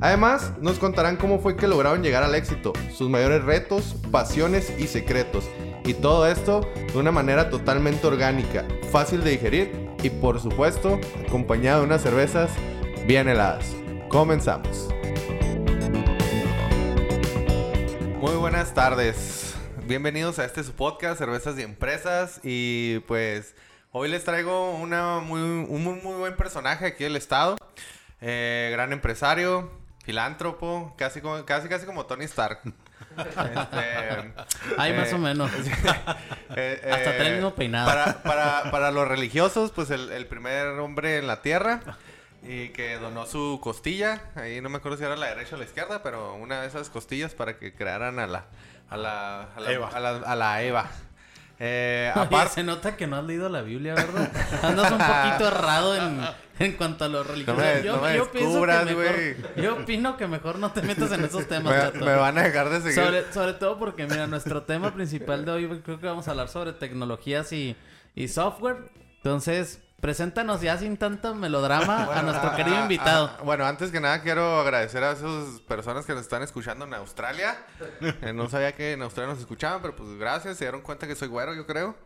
Además, nos contarán cómo fue que lograron llegar al éxito, sus mayores retos, pasiones y secretos. Y todo esto de una manera totalmente orgánica, fácil de digerir y por supuesto acompañado de unas cervezas bien heladas. Comenzamos. Muy buenas tardes. Bienvenidos a este su podcast, Cervezas y Empresas. Y pues hoy les traigo una muy, un muy, buen personaje aquí del estado. Eh, gran empresario, filántropo, casi como, casi, casi como Tony Stark. Este, Ay, más o eh, menos. eh, Hasta eh, trae el mismo peinado. Para, para, para los religiosos, pues el, el primer hombre en la tierra. Y que donó su costilla. Ahí no me acuerdo si era la derecha o la izquierda, pero una de esas costillas para que crearan a la, a la, a la Eva. A la, a la Eva. Eh, aparte, se nota que no has leído la Biblia, ¿verdad? Andas un poquito errado en, en cuanto a los religiosos. No me- no pienso que mejor, yo opino que mejor no te metas en esos temas, me, chato. me van a dejar de seguir. Sobre, sobre todo porque, mira, nuestro tema principal de hoy creo que vamos a hablar sobre tecnologías y, y software. Entonces, preséntanos ya sin tanto melodrama a nuestro ah, querido ah, invitado. ah, bueno, antes que nada quiero agradecer a esas personas que nos están escuchando en Australia. Eh, no sabía que en Australia nos escuchaban, pero pues gracias. Se dieron cuenta que soy güero, yo creo.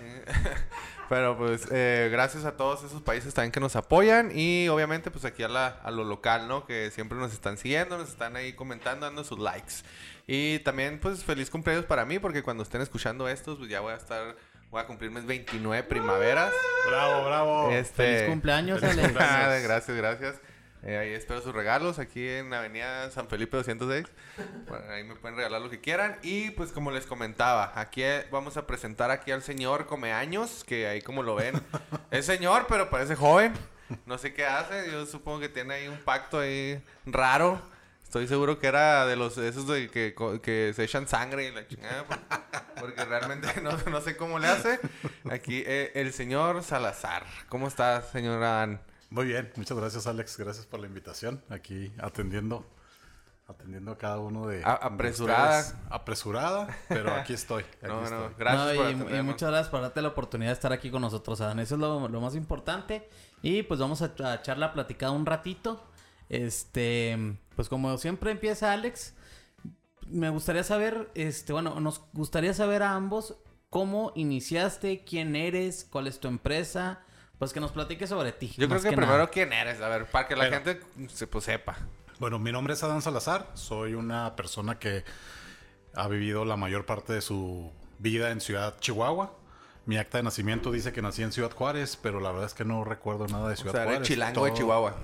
Eh, pero pues eh, gracias a todos esos países también que nos apoyan. Y obviamente pues aquí a, la, a lo local, ¿no? Que siempre nos están siguiendo, nos están ahí comentando, dando sus likes. Y también pues feliz cumpleaños para mí, porque cuando estén escuchando estos, pues ya voy a estar... Voy a cumplir mis 29 primaveras. Bravo, bravo. Este, Feliz cumpleaños, feliz Alex. cumpleaños. Gracias, gracias. Eh, ahí espero sus regalos aquí en Avenida San Felipe 206. Bueno, ahí me pueden regalar lo que quieran. Y pues como les comentaba, aquí eh, vamos a presentar aquí al señor Comeaños, que ahí como lo ven, es señor, pero parece joven. No sé qué hace, yo supongo que tiene ahí un pacto ahí raro. Estoy seguro que era de los esos de que, que se echan sangre y la chingada. por- Porque realmente no, no sé cómo le hace. Aquí eh, el señor Salazar. ¿Cómo está, señor Adán? Muy bien, muchas gracias Alex, gracias por la invitación. Aquí atendiendo, atendiendo a cada uno de... A- de apresurada. ustedes. Apresurada, pero aquí estoy. Aquí No, estoy. no, gracias No, por y, y muchas gracias por darte la oportunidad de estar aquí con nosotros, Adán. Eso es lo, lo más importante. Y pues vamos a, a echar la platicada un ratito. Este, pues como siempre empieza Alex, me gustaría saber, este, bueno, nos gustaría saber a ambos cómo iniciaste, quién eres, cuál es tu empresa, pues que nos platiques sobre ti. Yo creo que, primero nada. quién eres, a ver, para que la gente se pues, sepa. Bueno, mi nombre es Adán Salazar, soy una persona que ha vivido la mayor parte de su vida en Ciudad Chihuahua. Mi acta de nacimiento dice que nací en Ciudad Juárez, pero la verdad es que no recuerdo nada de O Ciudad sea, eres Juárez. chilango de Todo- Chihuahua.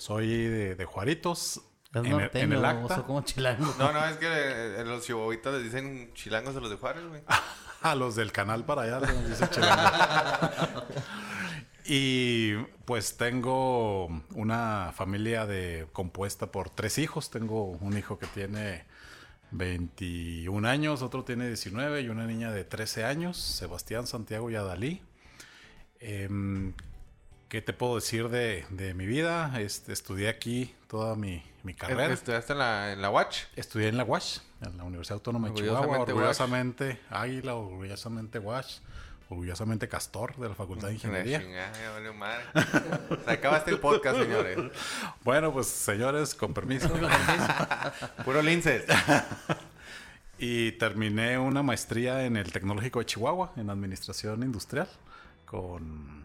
Soy de, de Juaritos. Es en, el, en norteño, el acta. oso, como chilango. No, no, es que eh, los chihuahuitas les dicen chilangos a los de Juárez, güey. A los del canal para allá, les dice chilango. Y pues tengo una familia de compuesta por tres hijos. Tengo un hijo que tiene 21 años, otro tiene 19 y una niña de 13 años, Sebastián, Santiago y Adalí. Em, ¿Qué te puedo decir de, de mi vida? Este, estudié aquí toda mi, mi carrera. Estudiaste en la, en la Watch. Estudié en la UASH, en la Universidad Autónoma de Chihuahua, Orgullosamente Águila, orgullosamente UASH, orgullosamente Castor de la Facultad de Ingeniería. chingada, madre. Se acabaste el podcast, señores. Bueno, pues señores, con permiso. Puro linces. y terminé una maestría en el Tecnológico de Chihuahua, en Administración Industrial, con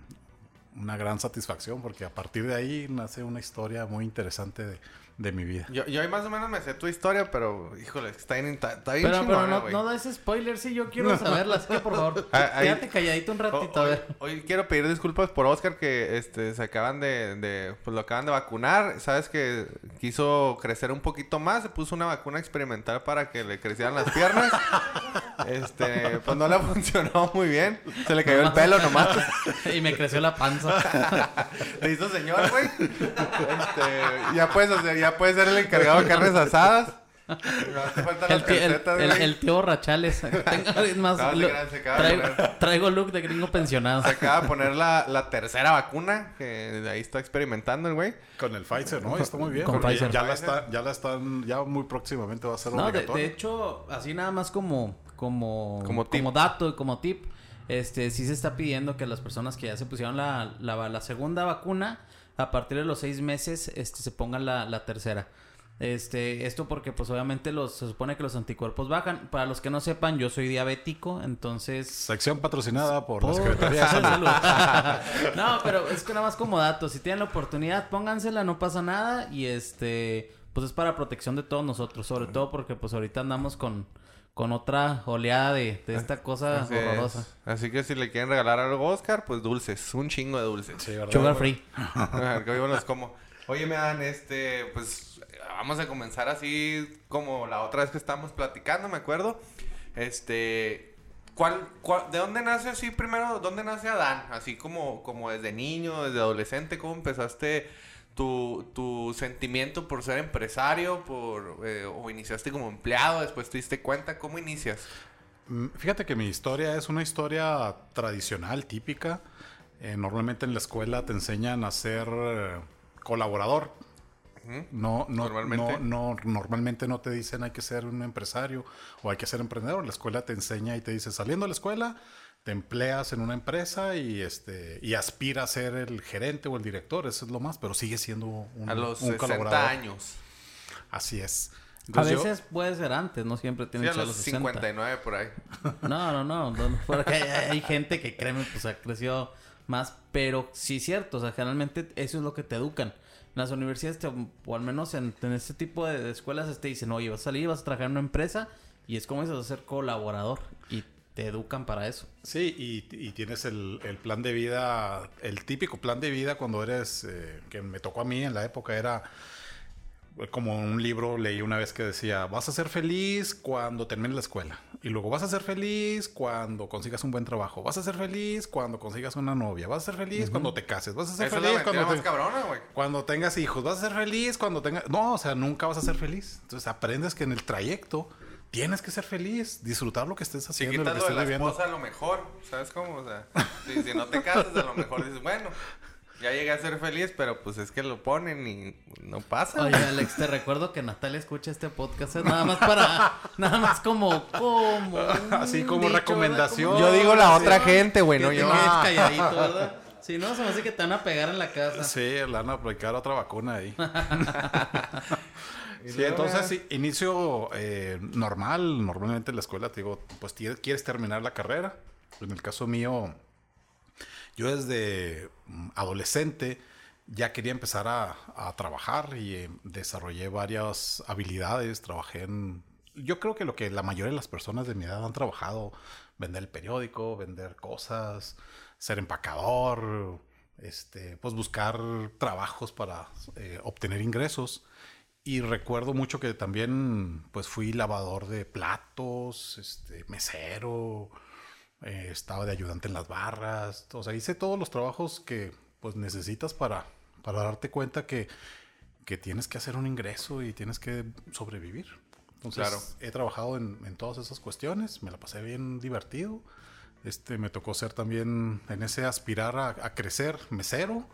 una gran satisfacción, porque a partir de ahí nace una historia muy interesante de, de mi vida. Yo, yo ahí más o menos me sé tu historia, pero, híjole, está bien, está, está bien Pero, pero chingona, no, güey. no des spoilers, sí, yo quiero saberlas, así que por favor, Ah, ahí- quédate calladito un O- ratito, a hoy, ver. hoy quiero pedir disculpas por Oscar que este se acaban de, de- pues lo acaban de vacunar, sabes que quiso crecer un poquito más, se puso una vacuna experimental para que le crecieran las piernas. Este, pues no le funcionó muy bien. Se le cayó el pelo nomás. y me creció la panza. Te hizo señor, güey. Este, ya puedes hacer, ya puede ser el encargado de carnes asadas. No hace falta El tío, el, calcetas, el- el tío. Tengo- más, No, lo- crean, traigo, poner. traigo look de gringo pensionado. Se acaba de poner la, la tercera vacuna, que de ahí está experimentando el güey. Con el Pfizer, ¿no? Está muy bien. Con Pfizer. Ya la, está, ya la están, ya muy próximamente va a ser No, de, obligatorio. de hecho, así nada más como, como, Como tip. dato y como tip, este, sí se está pidiendo que las personas que ya se pusieron la, la, la segunda vacuna, a partir de los seis meses, este, se pongan la, la tercera. Este, esto porque pues obviamente los, se supone que los anticuerpos bajan. Para los que no sepan, yo soy diabético, entonces... Sección patrocinada por la Por- Secretaría de Salud. Salud. no, pero es que nada más como dato, si tienen la oportunidad, póngansela, no pasa nada y este, pues es para protección de todos nosotros, sobre todo porque pues ahorita andamos con, con otra oleada de, de esta cosa Así es. horrorosa. Así que si le quieren regalar algo a Oscar, pues dulces. Un chingo de dulces. Sí, ¿verdad? Sugar free. Que los como. Oye, me dan este, pues vamos a comenzar así como la otra vez que estábamos platicando, me acuerdo. Este, ¿cuál, cuál- de dónde nace así primero? ¿Dónde nace Adán? Así como, como desde niño, desde adolescente, ¿cómo empezaste tu, tu sentimiento por ser empresario? Por, eh, ¿O iniciaste como empleado? Después te diste cuenta, ¿cómo inicias? Mm, Fíjate que mi historia es una historia tradicional, típica. Eh, normalmente en la escuela te enseñan a ser eh, colaborador. No, no, Normalmente. no, no, normalmente no te dicen hay que ser un empresario o hay que ser emprendedor. La escuela te enseña y te dice, saliendo de la escuela, te empleas en una empresa y este y aspira a ser el gerente o el director, eso es lo más, pero sigue siendo un, A los un 60 colaborador. años. Así es. A yo- veces puede ser antes, no siempre tiene Sí, que ser a los los 60. 59 por ahí. No, no, no, no, porque hay, hay gente que créeme, pues ha crecido más, pero sí es cierto, o sea, generalmente eso es lo que te educan. En las universidades, te- o al menos en, en este tipo de, de escuelas, te dicen, oye, vas a salir, vas a trabajar en una empresa, y es como dices, vas a ser colaborador, y te educan para eso. Sí, y, y tienes el, el plan de vida, el típico plan de vida cuando eres, eh, que me tocó a mí en la época, era eh, como un libro leí una vez que decía, vas a ser feliz cuando termines la escuela. Y luego vas a ser feliz cuando consigas un buen trabajo. Vas a ser feliz cuando consigas una novia. Vas a ser feliz cuando te cases. Vas a ser Esa feliz cuando te- cabrona, güey. cuando tengas hijos, vas a ser feliz cuando tengas... No, o sea, nunca vas a ser feliz. Entonces aprendes que en el trayecto tienes que ser feliz, disfrutar lo que estés Si haciendo, lo quitas que lo de estés la viviendo. esposa, a lo mejor. ¿Sabes cómo? O sea, si, si no te casas, a lo mejor dices, bueno, ya llegué a ser feliz, pero pues es que lo ponen y no pasa. Oye, Alex, te recuerdo que Natalia escucha este podcast, es nada más para, nada más como, como... Así como recomendación. Como- Yo digo la otra Sí. gente, güey, no yo. quedes calladito, ¿verdad? Si no, se me hace que te van a pegar en la casa. Sí, le van a aplicar otra vacuna ahí. Y Sí, entonces sí, inicio eh, normal, normalmente en la escuela te digo, pues quieres terminar la carrera. En el caso mío, yo desde mm, adolescente ya quería empezar a, a trabajar y eh, desarrollé varias habilidades, trabajé en... Yo creo que lo que la mayoría de las personas de mi edad han trabajado, vender el periódico, vender cosas, ser empacador, este, pues buscar trabajos para eh, obtener ingresos. Y recuerdo mucho que también pues fui lavador de platos, este, mesero, eh, estaba de ayudante en las barras, o sea, hice todos los trabajos que pues necesitas para, para darte cuenta que, que tienes que hacer un ingreso y tienes que sobrevivir. Entonces, Claro. he trabajado en, en todas esas cuestiones, me la pasé bien divertido. Este, me tocó ser también en ese aspirar a, a crecer mesero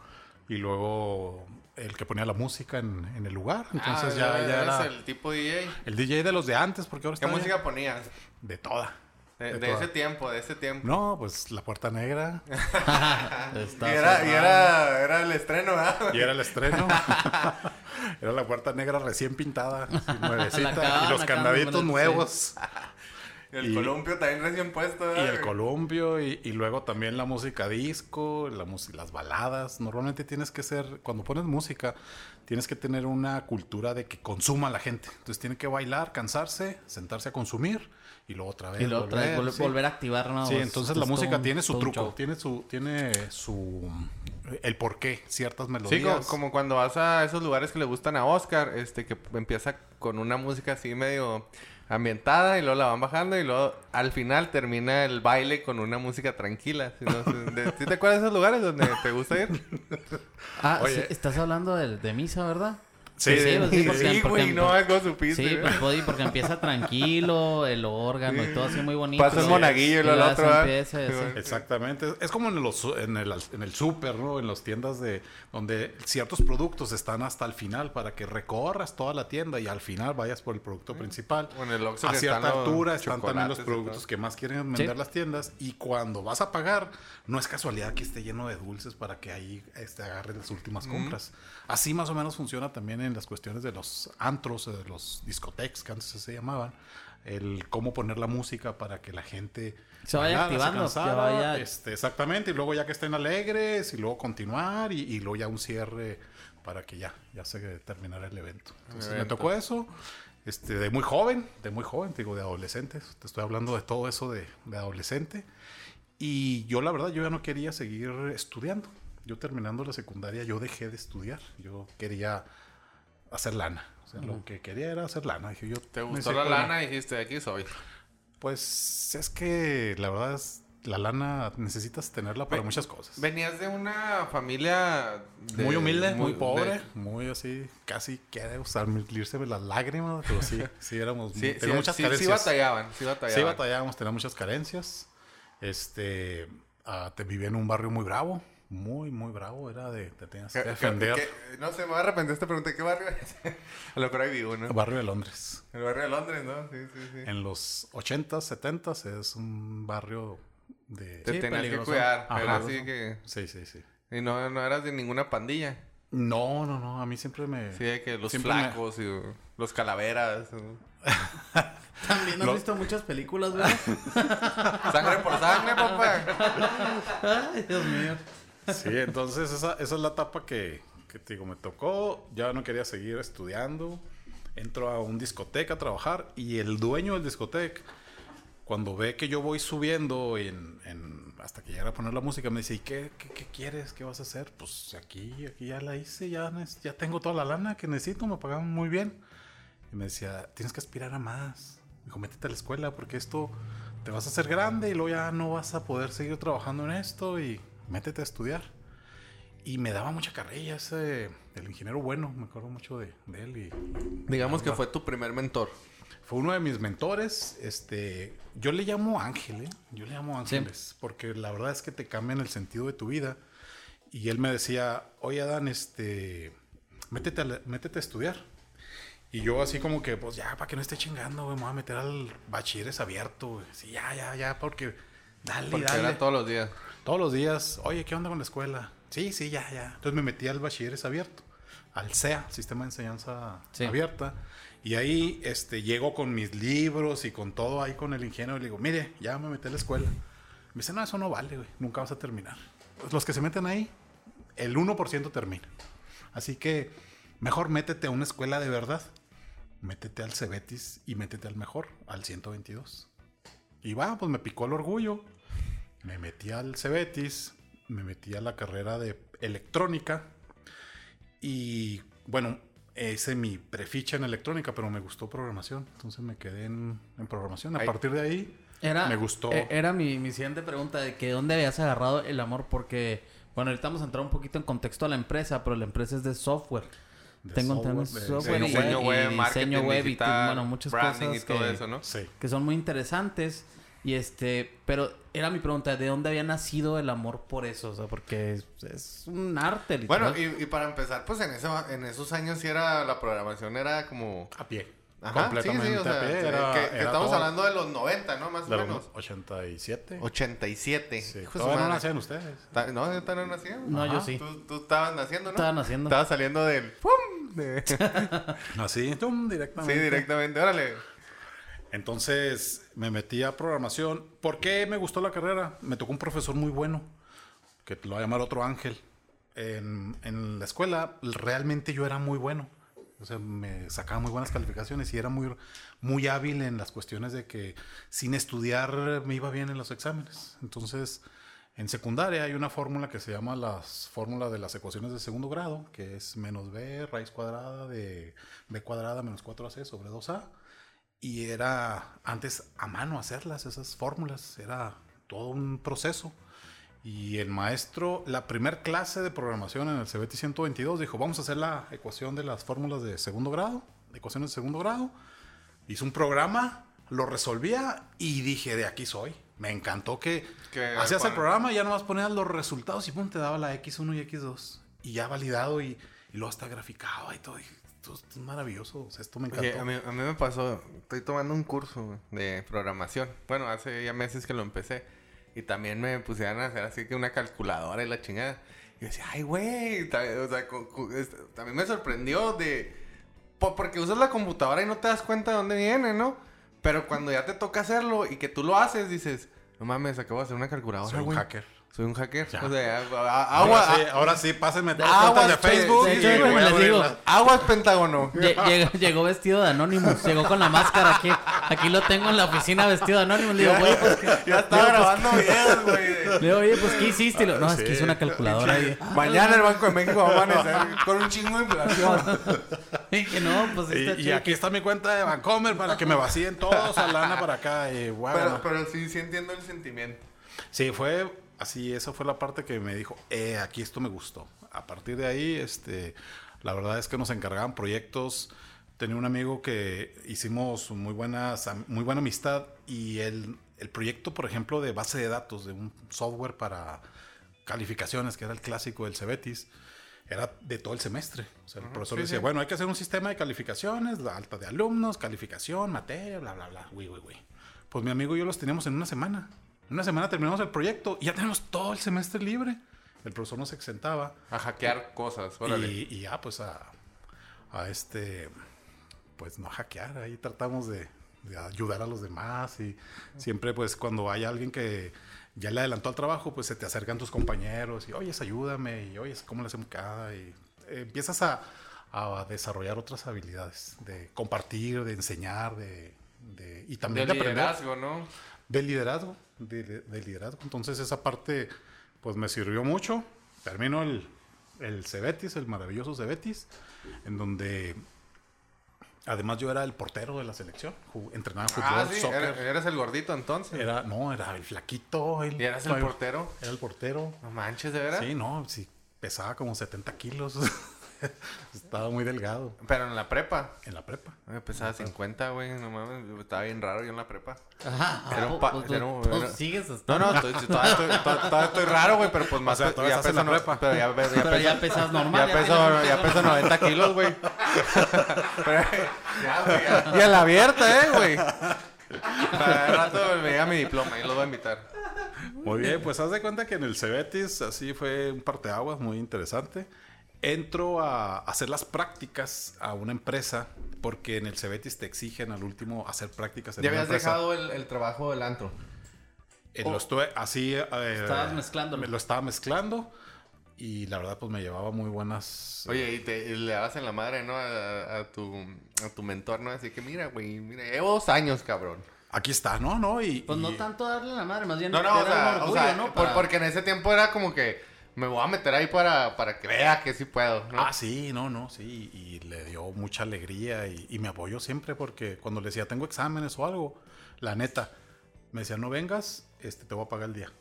y luego el que ponía la música en, en el lugar. Entonces Ah, ya, ya eres era el tipo DJ. el DJ de los de antes, porque ahora ¿Qué está música ponías? de toda. De, De de toda. ese tiempo, de ese tiempo. No, pues la puerta negra. Y era, y era, era el estreno, ¿verdad? Y era el estreno. era la puerta negra recién pintada, nuevecita. Y los candaditos nuevos. el Y- columpio también recién puesto, Y el columpio. Y, y luego también la música disco, la las baladas. Normalmente tienes que ser, cuando pones música, tienes que tener una cultura de que consuma la gente. Entonces tiene que bailar, cansarse, sentarse a consumir y luego otra vez. Y luego otra vez volver, vol- sí. volver a activar, ¿no? Sí, Es- entonces es la música un- tiene su truco, tiene su, tiene su el porqué, ciertas Sí, melodías. como, como cuando vas a esos lugares que le gustan a Oscar, este, que empieza con una música así medio ambientada y luego la van bajando y luego al final termina el baile con una música tranquila. ¿Sí, no? Sí, de- ¿sí te acuerdas de esos lugares donde te gusta ir? Ah, Oye. sí, estás hablando de, de misa, ¿verdad? Sí, Sí, pues sí, porque- Sí, porque- güey, no, algo supiste. Sí, güey. pues Body, porque empieza tranquilo, el órgano y todo así muy bonito. Pasa el Sí. monaguillo y el otro, ¿verdad? empieza, Sí, sí. güey. Exactamente. Es como en, los, en el, en el súper, ¿no? En las tiendas de donde ciertos productos están hasta el final para que recorras toda la tienda y al final vayas por el producto principal. O en el Oxxo a cierta están altura están también los productos que más quieren vender Sí. las tiendas y cuando vas a pagar no es casualidad que esté lleno de dulces para que ahí este, agarres las últimas compras. Así más o menos funciona también en las cuestiones de los antros, de los discotecas que antes se llamaban, el cómo poner la música para que la gente Se vaya activando, que cansara, vaya- este, exactamente, y luego ya que estén alegres y luego continuar y, y luego ya un cierre para que ya, ya se terminara el evento. Entonces me evento. tocó eso, este, de muy joven, de muy joven, te digo, de adolescentes, te estoy hablando de todo eso de, de adolescente. Y yo la verdad, yo ya no quería seguir estudiando. Yo terminando la secundaria, yo dejé de estudiar. Yo quería hacer lana. O sea, lo que quería era hacer lana. Dije, yo ¿Te gustó la lana y dijiste, aquí soy? Pues es que la verdad es, la lana necesitas tenerla para muchas cosas. Venías de una familia... de- muy humilde, muy, pobre, muy así, casi quiere usar de las lágrimas, pero sí, sí éramos, Sí, sí, muchas sí, sí carencias. batallaban, sí batallaban. Sí batallábamos, tenía muchas carencias. Este, ah, te vivía en un barrio muy bravo, muy, muy bravo, era de, te tenías que ¿Qué- defender. qué- qué- no sé, me voy a arrepentir de esta pregunta. ¿Qué barrio es? A lo mejor ahí vivo, ¿no? Barrio de Londres. El barrio de Londres, ¿no? Sí, sí, sí. En los 80s, 70s es un barrio de... Te Sí, tenías peligroso. que cuidar. Ajá. Era así que... Sí, sí, sí. Y no, no eras de ninguna pandilla. No, no, no, a mí siempre me... Sí, de que los Siempre me- flacos y los calaveras. También has Lo- visto muchas películas, ¿verdad? Sangre por sangre, papá. Ay, Dios mío. Sí, entonces esa, esa es la etapa que, que te digo, me tocó. Ya no quería seguir estudiando. Entro a un discoteca a trabajar y el dueño del discoteca, cuando ve que yo voy subiendo en, en- hasta que llegara a poner la música, me dice, ¿y qué, qué, qué quieres? ¿Qué vas a hacer? Pues aquí, aquí ya la hice, ya, ya tengo toda la lana que necesito, me pagaban muy bien. Y me decía, tienes que aspirar a más. Me dijo, métete a la escuela porque esto te vas a hacer grande y luego ya no vas a poder seguir trabajando en esto y métete a estudiar. Y me daba mucha carrilla ese, el ingeniero bueno, me acuerdo mucho de, de él. Y Digamos que fue tu primer mentor. fue uno de mis mentores. Este, yo le llamo Ángel, ¿eh? Yo le llamo Ángeles, porque la verdad es que te cambian el sentido de tu vida. Y él me decía, oye Adán, este, métete a, la- métete a estudiar. Y yo así como que, pues ya, para que no esté chingando, güey, me voy a meter al bachilleres abierto, güey. Sí, ya, ya, ya, porque dale, Porque dale. era todos los días. Todos los días, oye, ¿qué onda con la escuela? Sí, sí, ya, ya. Entonces me metí al bachilleres abierto, al CEA, Sistema de Enseñanza Sí. Abierta. Y ahí este, llego con mis libros y con todo ahí con el ingeniero y le digo, mire, ya me metí a la escuela. Me dice, no, eso no vale, güey, nunca vas a terminar. Los que se meten ahí, el 1% termina. Así que mejor métete a una escuela de verdad. Métete al Cebetis y métete al mejor, al 122. Y va, pues me picó el orgullo. Me metí al Cebetis, me metí a la carrera de electrónica. Y bueno, hice mi preficha en electrónica, pero me gustó programación. Entonces me quedé en, en programación. A partir de ahí Era, me gustó. e- Era mi, mi siguiente pregunta de que dónde habías agarrado el amor porque, bueno, ahorita vamos a entrar un poquito en contexto a la empresa, pero la empresa es de software. de Tengo software, entendido de software y, diseño y web, marketing diseño web y digital, bueno, muchas branding cosas y todo que, eso, ¿no? Sí. que son muy interesantes. Y este, pero era mi pregunta, ¿de dónde había nacido el amor por eso? O sea, porque es, es un arte, literal. Bueno, y, y para empezar, pues en, eso, en esos años sí era la programación, era como... A pie. Ajá, completamente sí, sí, o sea, a pie. que- Era, que, que era estamos todo hablando de los 90, ¿no? Más o de menos. 87. 87. Sí, todavía no nacían ustedes. No, yo todavía no nacía. No, yo sí. Tú, tú estabas naciendo, ¿no? Estaban haciendo. Estabas saliendo del... ¡Pum! De- Así, tum, sí, directamente. directamente. Órale. Entonces me metí a programación. ¿Por qué me gustó la carrera? Me tocó un profesor muy bueno, que lo va a llamar otro ángel. En, en la escuela realmente yo era muy bueno. O sea, me sacaba muy buenas calificaciones y era muy, muy hábil en las cuestiones de que sin estudiar me iba bien en los exámenes. Entonces, en secundaria hay una fórmula que se llama la fórmula de las ecuaciones de segundo grado, que es menos b raíz cuadrada de b cuadrada menos 4ac sobre 2a. Y era antes a mano hacerlas, esas fórmulas, era todo un proceso. Y el maestro, la primer clase de programación en el CBT 122, dijo, vamos a hacer la ecuación de las fórmulas de segundo grado, ecuaciones de segundo grado. Hizo un programa, lo resolvía y dije, de aquí soy. Me encantó que Que, hacías el programa y ya nomás ponías los resultados y pum, te daba la X1 y X2. Y ya validado y, y luego está graficado y todo. Esto, es maravilloso. O sea, esto me encantó. Oye, a mí, a mí me pasó, estoy tomando un curso de programación. Bueno, hace ya meses que lo empecé. Y también me pusieron a hacer así que una calculadora y la chingada. Y yo decía, ay, güey. O sea, cu- cu- es- también me sorprendió de... po- porque usas la computadora y no te das cuenta de dónde viene, ¿no? Pero cuando ya te toca hacerlo y que tú lo haces, dices, no mames, acabo de hacer una calculadora, Soy un hacker. Soy un hacker. Ya. O sea, a- a- Ahora agua, sí, ahora sí, pásenme todas las cuentas de Facebook. de y hecho, a les digo, aguas Pentágono. Lle- llegó, llegó vestido de Anonymous. Llegó con la máscara aquí. Aquí lo tengo en la oficina vestido de Anonymous. Le digo, güey, pues, ¿qué- ya estaba grabando videos, güey. le digo, oye, pues, ¿qué hiciste? Y lo- no, es que Sí. hice una calculadora. Y, Mañana el Banco de México va a amanecer con un chingo de inflación. y que no, pues, está Y, y aquí está mi cuenta de Vancomer para que me vacíen todos a lana para acá. Y, bueno. Pero, pero sí, sí entiendo el sentimiento. Sí, fue así, esa fue la parte que me dijo, eh, aquí esto me gustó. A partir de ahí, este, la verdad es que nos encargaban proyectos. Tenía un amigo que hicimos muy, buenas, muy buena amistad y el, el proyecto, por ejemplo, de base de datos, de un software para calificaciones, que era el clásico del Cebetis, era de todo el semestre. O sea, el profesor sí, decía, sí. bueno, hay que hacer un sistema de calificaciones, la alta de alumnos, calificación, materia, bla, bla, bla, güey, güey, güey. Pues mi amigo y yo los teníamos en una semana. En una semana terminamos el proyecto y ya tenemos todo el semestre libre. El profesor nos exentaba. A hackear cosas, órale. Y, y ya, pues a, a este, pues no hackear, ahí tratamos de, de ayudar a los demás y siempre pues cuando hay alguien que ya le adelantó al trabajo, pues se te acercan tus compañeros y, oye, ayúdame y, oye, ¿cómo le hacemos cada? Y eh, empiezas a, a desarrollar otras habilidades, de compartir, de enseñar, de, de- y también de de, aprender. liderazgo, ¿no? De liderazgo, de, de- de liderazgo. Entonces esa parte pues me sirvió mucho. Termino el, el Cebetis, el maravilloso Cebetis, en donde además yo era el portero de la selección. Ju- Entrenaba fútbol, Ah, sí, soccer. eras el gordito entonces. Era, no, era el flaquito. El, ¿Y eras el portero? Era el portero. No manches, ¿de veras? Sí, no, sí, pesaba como 70 kilos. Estaba muy delgado Pero en la prepa. en la prepa. Ay, pesaba 50, güey. No mames, estaba bien raro yo en la prepa. Ajá. Era un pues, pa- pues, era un- pues, era- sigues No, hasta- no, estoy, todavía, estoy, todavía- estoy raro, güey, pero pues más sea, todavía ya estás en peso la prepa. Pero ya, pe- ya Pero ya peso, pesas normal. ya peso, ya peso 90 kilos, güey. Pero, ya, güey, ya. Y en la abierta, eh, güey. Para el rato me llega mi diploma y lo voy a invitar. Muy bien, pues haz de cuenta que en el Cebetis así fue un parteaguas muy interesante. Entro a hacer las prácticas a una empresa porque en el Cebetis te exigen al último hacer prácticas en Ya habías empresa. dejado el, el trabajo del antro. Eh, lo estuve así. eh, Estabas mezclándolo. me Lo estaba mezclando y la verdad pues me llevaba muy buenas. Oye, y, te, y le dabas en la madre, ¿no? A, a tu, a tu mentor, ¿no? Así que mira, güey, mira, llevo dos años, cabrón. Aquí está, ¿no? no y, Pues no tanto darle la madre, más bien. No, no, o sea, o sea, ¿no? Para- porque en ese tiempo era como que me voy a meter ahí para, para que vea que sí puedo, ¿no? Ah, sí, no, no, sí. Y le dio mucha alegría y, y me apoyó siempre porque cuando le decía tengo exámenes o algo, la neta, me decía no vengas, este, te voy a pagar el día.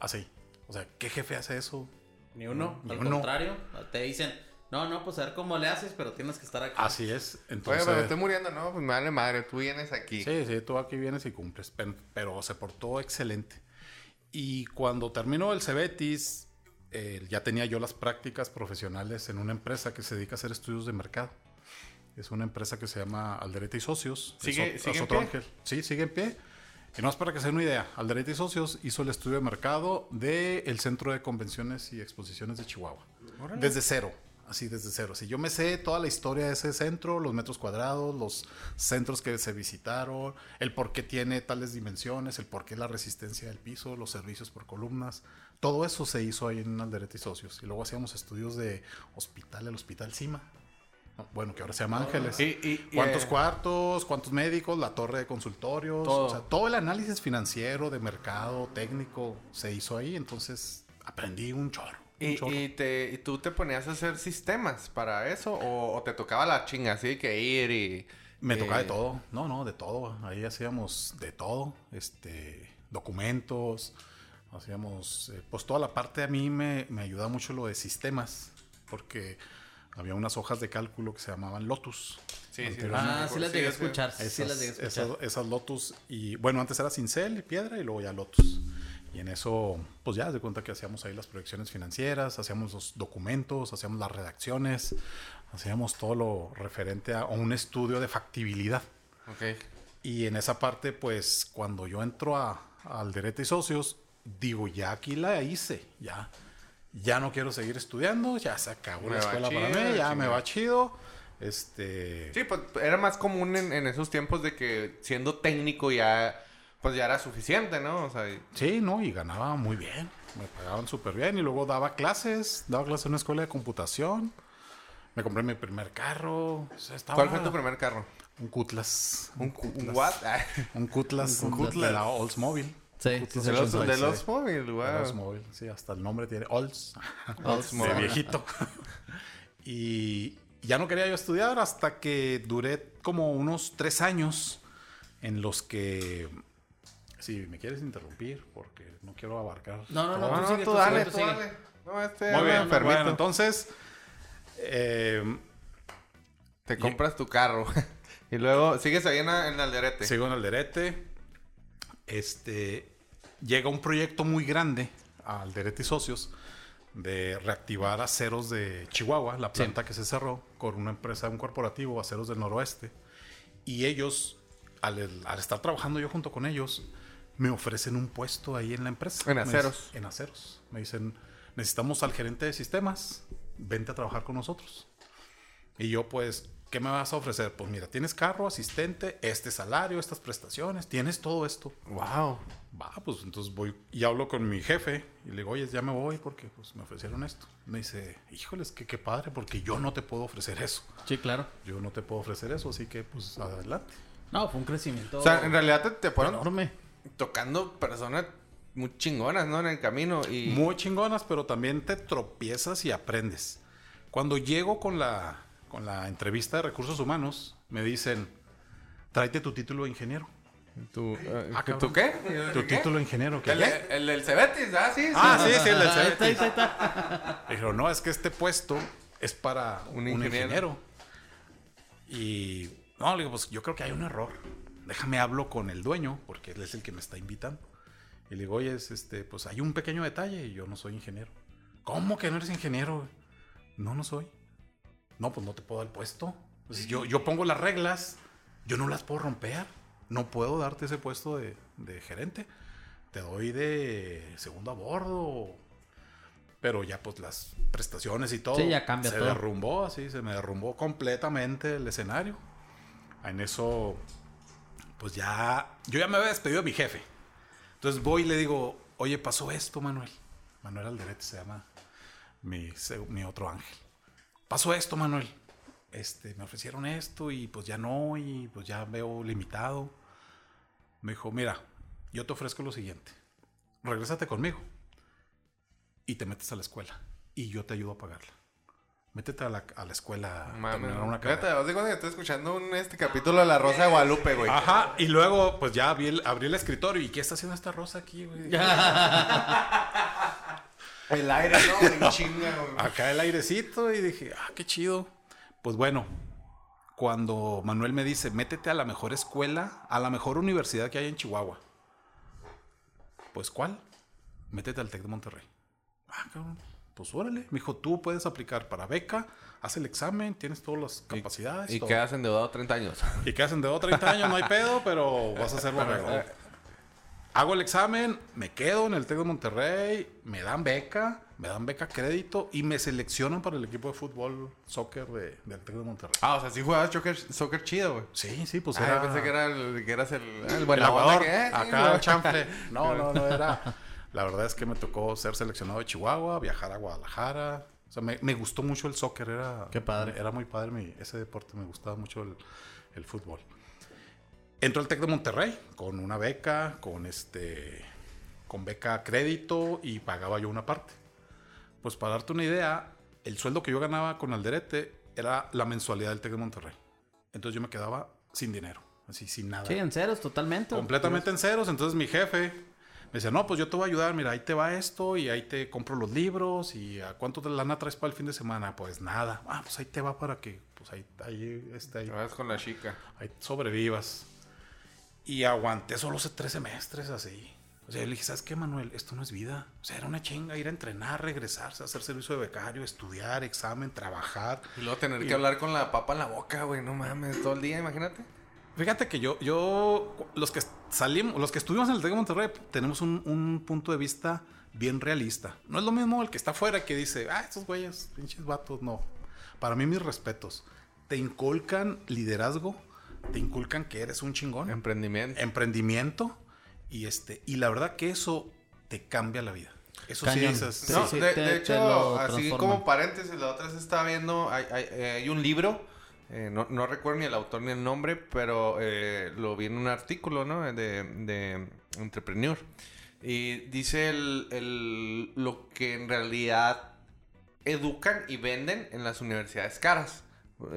Así. O sea, ¿qué jefe hace eso? Ni uno, Ni al uno. contrario. Te dicen, no, no, pues a ver cómo le haces, pero tienes que estar aquí. Así es. Oye, Entonces, pero me estoy muriendo, ¿no? Pues me vale madre, tú vienes aquí. sí, sí, tú aquí vienes y cumples, pero, pero se portó excelente. Y cuando terminó el Cebetis, eh, ya tenía yo las prácticas profesionales en una empresa que se dedica a hacer estudios de mercado. Es una empresa que se llama Alderete y Socios. de ¿Sigue- en pie? Ángel. Sí, sigue en pie. Y no es para que se den una idea. Alderete y Socios hizo el estudio de mercado del Centro de Convenciones y Exposiciones de Chihuahua. Desde cero. Así, desde cero. Si yo me sé toda la historia de ese centro, los metros cuadrados, los centros que se visitaron, el por qué tiene tales dimensiones, el por qué la resistencia del piso, los servicios por columnas. Todo eso se hizo ahí en Alderete y Socios. Y luego hacíamos estudios de hospital, el Hospital Cima. No, Bueno, que ahora se llama Ángeles. Y- y, ¿Cuántos eh, cuartos? ¿Cuántos médicos? La torre de consultorios. Todo. O sea, todo el análisis financiero, de mercado, técnico, se hizo ahí. Entonces aprendí un chorro. un ¿Y, chorro. y te, ¿Y tú te ponías a hacer sistemas para eso? ¿O, o te tocaba la chinga así que ir y...? Me eh, tocaba de todo. No, no, de todo. Ahí hacíamos de todo. Este, documentos, Hacíamos, eh, pues toda la parte a mí me, me ayudaba mucho lo de sistemas, porque había unas hojas de cálculo que se llamaban Lotus. Sí, sí. Ah, sí las llegué a sí. escuchar. Sí Esas, las llegué a escuchar. esas, esas Lotus y bueno, antes era Cincel y Piedra y luego ya Lotus. Y en eso, pues ya de cuenta que hacíamos ahí las proyecciones financieras, hacíamos los documentos, hacíamos las redacciones, hacíamos todo lo referente a, a un estudio de factibilidad. Ok. Y en esa parte, pues cuando yo entro a, al Derete y Socios, digo, ya aquí la hice, ya. Ya no quiero seguir estudiando, ya se acabó Me la escuela para chido, mí, ya me va chido. Este. Sí, pues era más común en, en esos tiempos de que siendo técnico ya, pues ya era suficiente, ¿no? O sea, y- Sí, no, y ganaba muy bien. Me pagaban súper bien. Y luego daba clases, daba clases en una escuela de computación. Me compré mi primer carro. o sea, estaba- ¿cuál fue tu primer carro? Un Cutlass. ¿Un, Cutlass. un what? Un Cutlass. Un. Cutlass de la Oldsmobile. Sí, sí, de los, 86, de los móviles, De Oldsmobile. Sí, hasta el nombre tiene Olds. De Oldsmobile. viejito. y ya no quería yo estudiar hasta que duré como unos tres años en los que... Si me quieres interrumpir, porque no quiero abarcar. No, no, no. No, tú no, sigue, tú tú dale, sigue, tú dale. No, este Muy bien, enfermito. bueno, entonces... eh, Te compras tu carro. y luego sigues ahí en, en Alderete. Sigo en el Derete. Este. Llega un proyecto muy grande al Derete y Socios de reactivar aceros de Chihuahua, la planta que se cerró con una empresa, un corporativo, Aceros del Noroeste. Y ellos, al, al estar trabajando yo junto con ellos, me ofrecen un puesto ahí en la empresa. En aceros. dicen- en aceros. Me dicen, necesitamos al gerente de sistemas, vente a trabajar con nosotros. Y yo, pues, ¿qué me vas a ofrecer? Pues mira, tienes carro, asistente, este salario, estas prestaciones, tienes todo esto. Wow. Va, pues entonces voy y hablo con mi jefe y le digo, oye, ya me voy porque pues, me ofrecieron esto. Me dice, híjoles, que qué padre, porque yo no te puedo ofrecer eso. Sí, claro. Yo no te puedo ofrecer eso, así que pues adelante. No, fue un crecimiento O sea, en realidad te, te fueron enorme. tocando personas muy chingonas, ¿no? En el camino. Y Muy chingonas, pero también te tropiezas y aprendes. Cuando llego con la, con la entrevista de recursos humanos, me dicen, tráete tu título de ingeniero. ¿Tu, eh, Ah, ¿tu cabrón. qué? Tu ¿Qué? título de ingeniero. ¿qué? El, el del Cebetis, ¿ah? Sí, sí. Ah, sí, sí, el del está. Dijeron, no, es que este puesto es para Un un, ingeniero. Y no, le digo, pues yo creo que hay un error. Déjame hablo con el dueño, porque él es el que me está invitando. Y le digo, oye, es, este, pues hay un pequeño detalle y yo no soy ingeniero. ¿Cómo que no eres ingeniero? güey?" No, no soy. No, pues no te puedo dar el puesto. Pues yo, yo pongo las reglas, yo no las puedo romper. No puedo darte ese puesto de, de gerente. Te doy de segundo a bordo. Pero ya pues las prestaciones y todo. Sí, ya cambia se todo. derrumbó, así, se me derrumbó completamente el escenario. En eso, pues ya, yo ya me había despedido de mi jefe. Entonces voy y le digo, oye, pasó esto, Manuel. Manuel Alderete se llama mi, mi otro ángel. Pasó esto, Manuel. Este, me ofrecieron esto y pues ya no, y pues ya veo limitado. Me dijo, mira, yo te ofrezco lo siguiente. Regrésate conmigo y te metes a la escuela y yo te ayudo a pagarla. Métete a la, a la escuela a Mames, terminar una carrera. os digo que estoy escuchando un, este capítulo de La Rosa de Guadalupe, güey. Ajá, y luego pues ya abrí el, abrí el escritorio y ¿qué está haciendo esta rosa aquí, güey? El aire, ¿no? güey? chinga, güey. Acá el airecito y dije, ah, qué chido. Pues bueno, cuando Manuel me dice, métete a la mejor escuela, a la mejor universidad que hay en Chihuahua. Pues ¿cuál? Métete al TEC de Monterrey. Ah, cabrón. Pues órale. Me dijo, tú puedes aplicar para beca, haz el examen, tienes todas las capacidades. Y todo. quedas endeudado 30 años. Y quedas endeudado 30 años, no hay pedo, pero vas a hacer borrego. Hago el examen, me quedo en el TEC de Monterrey, me dan beca, me dan beca crédito y me seleccionan para el equipo de fútbol, soccer de- del TEC de Monterrey. Ah, o sea, sí jugabas soccer, soccer chido, güey. Sí, sí, pues Ah, era... yo pensé que, era el, que eras el, el aguador, que, eh, acá chanfle. No, no, no era... La verdad es que me tocó ser seleccionado de Chihuahua, viajar a Guadalajara. O sea, me, me gustó mucho el soccer, era... Qué padre. Era muy padre mi- ese deporte, me gustaba mucho el, el fútbol. Entró al TEC de Monterrey con una beca, con este con beca crédito y pagaba yo una parte. Pues para darte una idea, el sueldo que yo ganaba con Alderete era la mensualidad del TEC de Monterrey. Entonces yo me quedaba sin dinero, así sin nada. Sí, en ceros, totalmente. Completamente en ceros. Entonces mi jefe Me decía, no, pues yo te voy a ayudar, mira, ahí te va esto y ahí te compro los libros y a cuánto de lana traes para el fin de semana. Pues nada, ah, pues ahí te va para que, pues ahí, ahí, este, ahí, Vas con la chica. ahí sobrevivas. Y aguanté solo hace tres semestres así. O sea, le dije, ¿sabes qué, Manuel? Esto no es vida. O sea, era una chinga ir a entrenar, regresarse, hacer servicio de becario, estudiar, examen, trabajar. Y luego tener que hablar con la papa en la boca, güey. No mames, todo el día, imagínate. Fíjate que yo, yo, los que salimos, los que estuvimos en el TEC de Monterrey, tenemos un, un punto de vista bien realista. No es lo mismo el que está afuera que dice, ah, estos güeyes, pinches vatos, no. Para mí, mis respetos. Te inculcan liderazgo, te inculcan que eres un chingón, Emprendimiento. emprendimiento, y este, y la verdad que eso te cambia la vida. Eso Cañón. sí dices, No, sí, de, te- de te hecho, así transforma. como paréntesis, la otra se está viendo, hay, hay- hay un libro, eh, no, no recuerdo ni el autor ni el nombre, pero eh, lo vi en un artículo, ¿no? De, de Entrepreneur. Y dice el, el- lo que en realidad educan y venden en las universidades caras.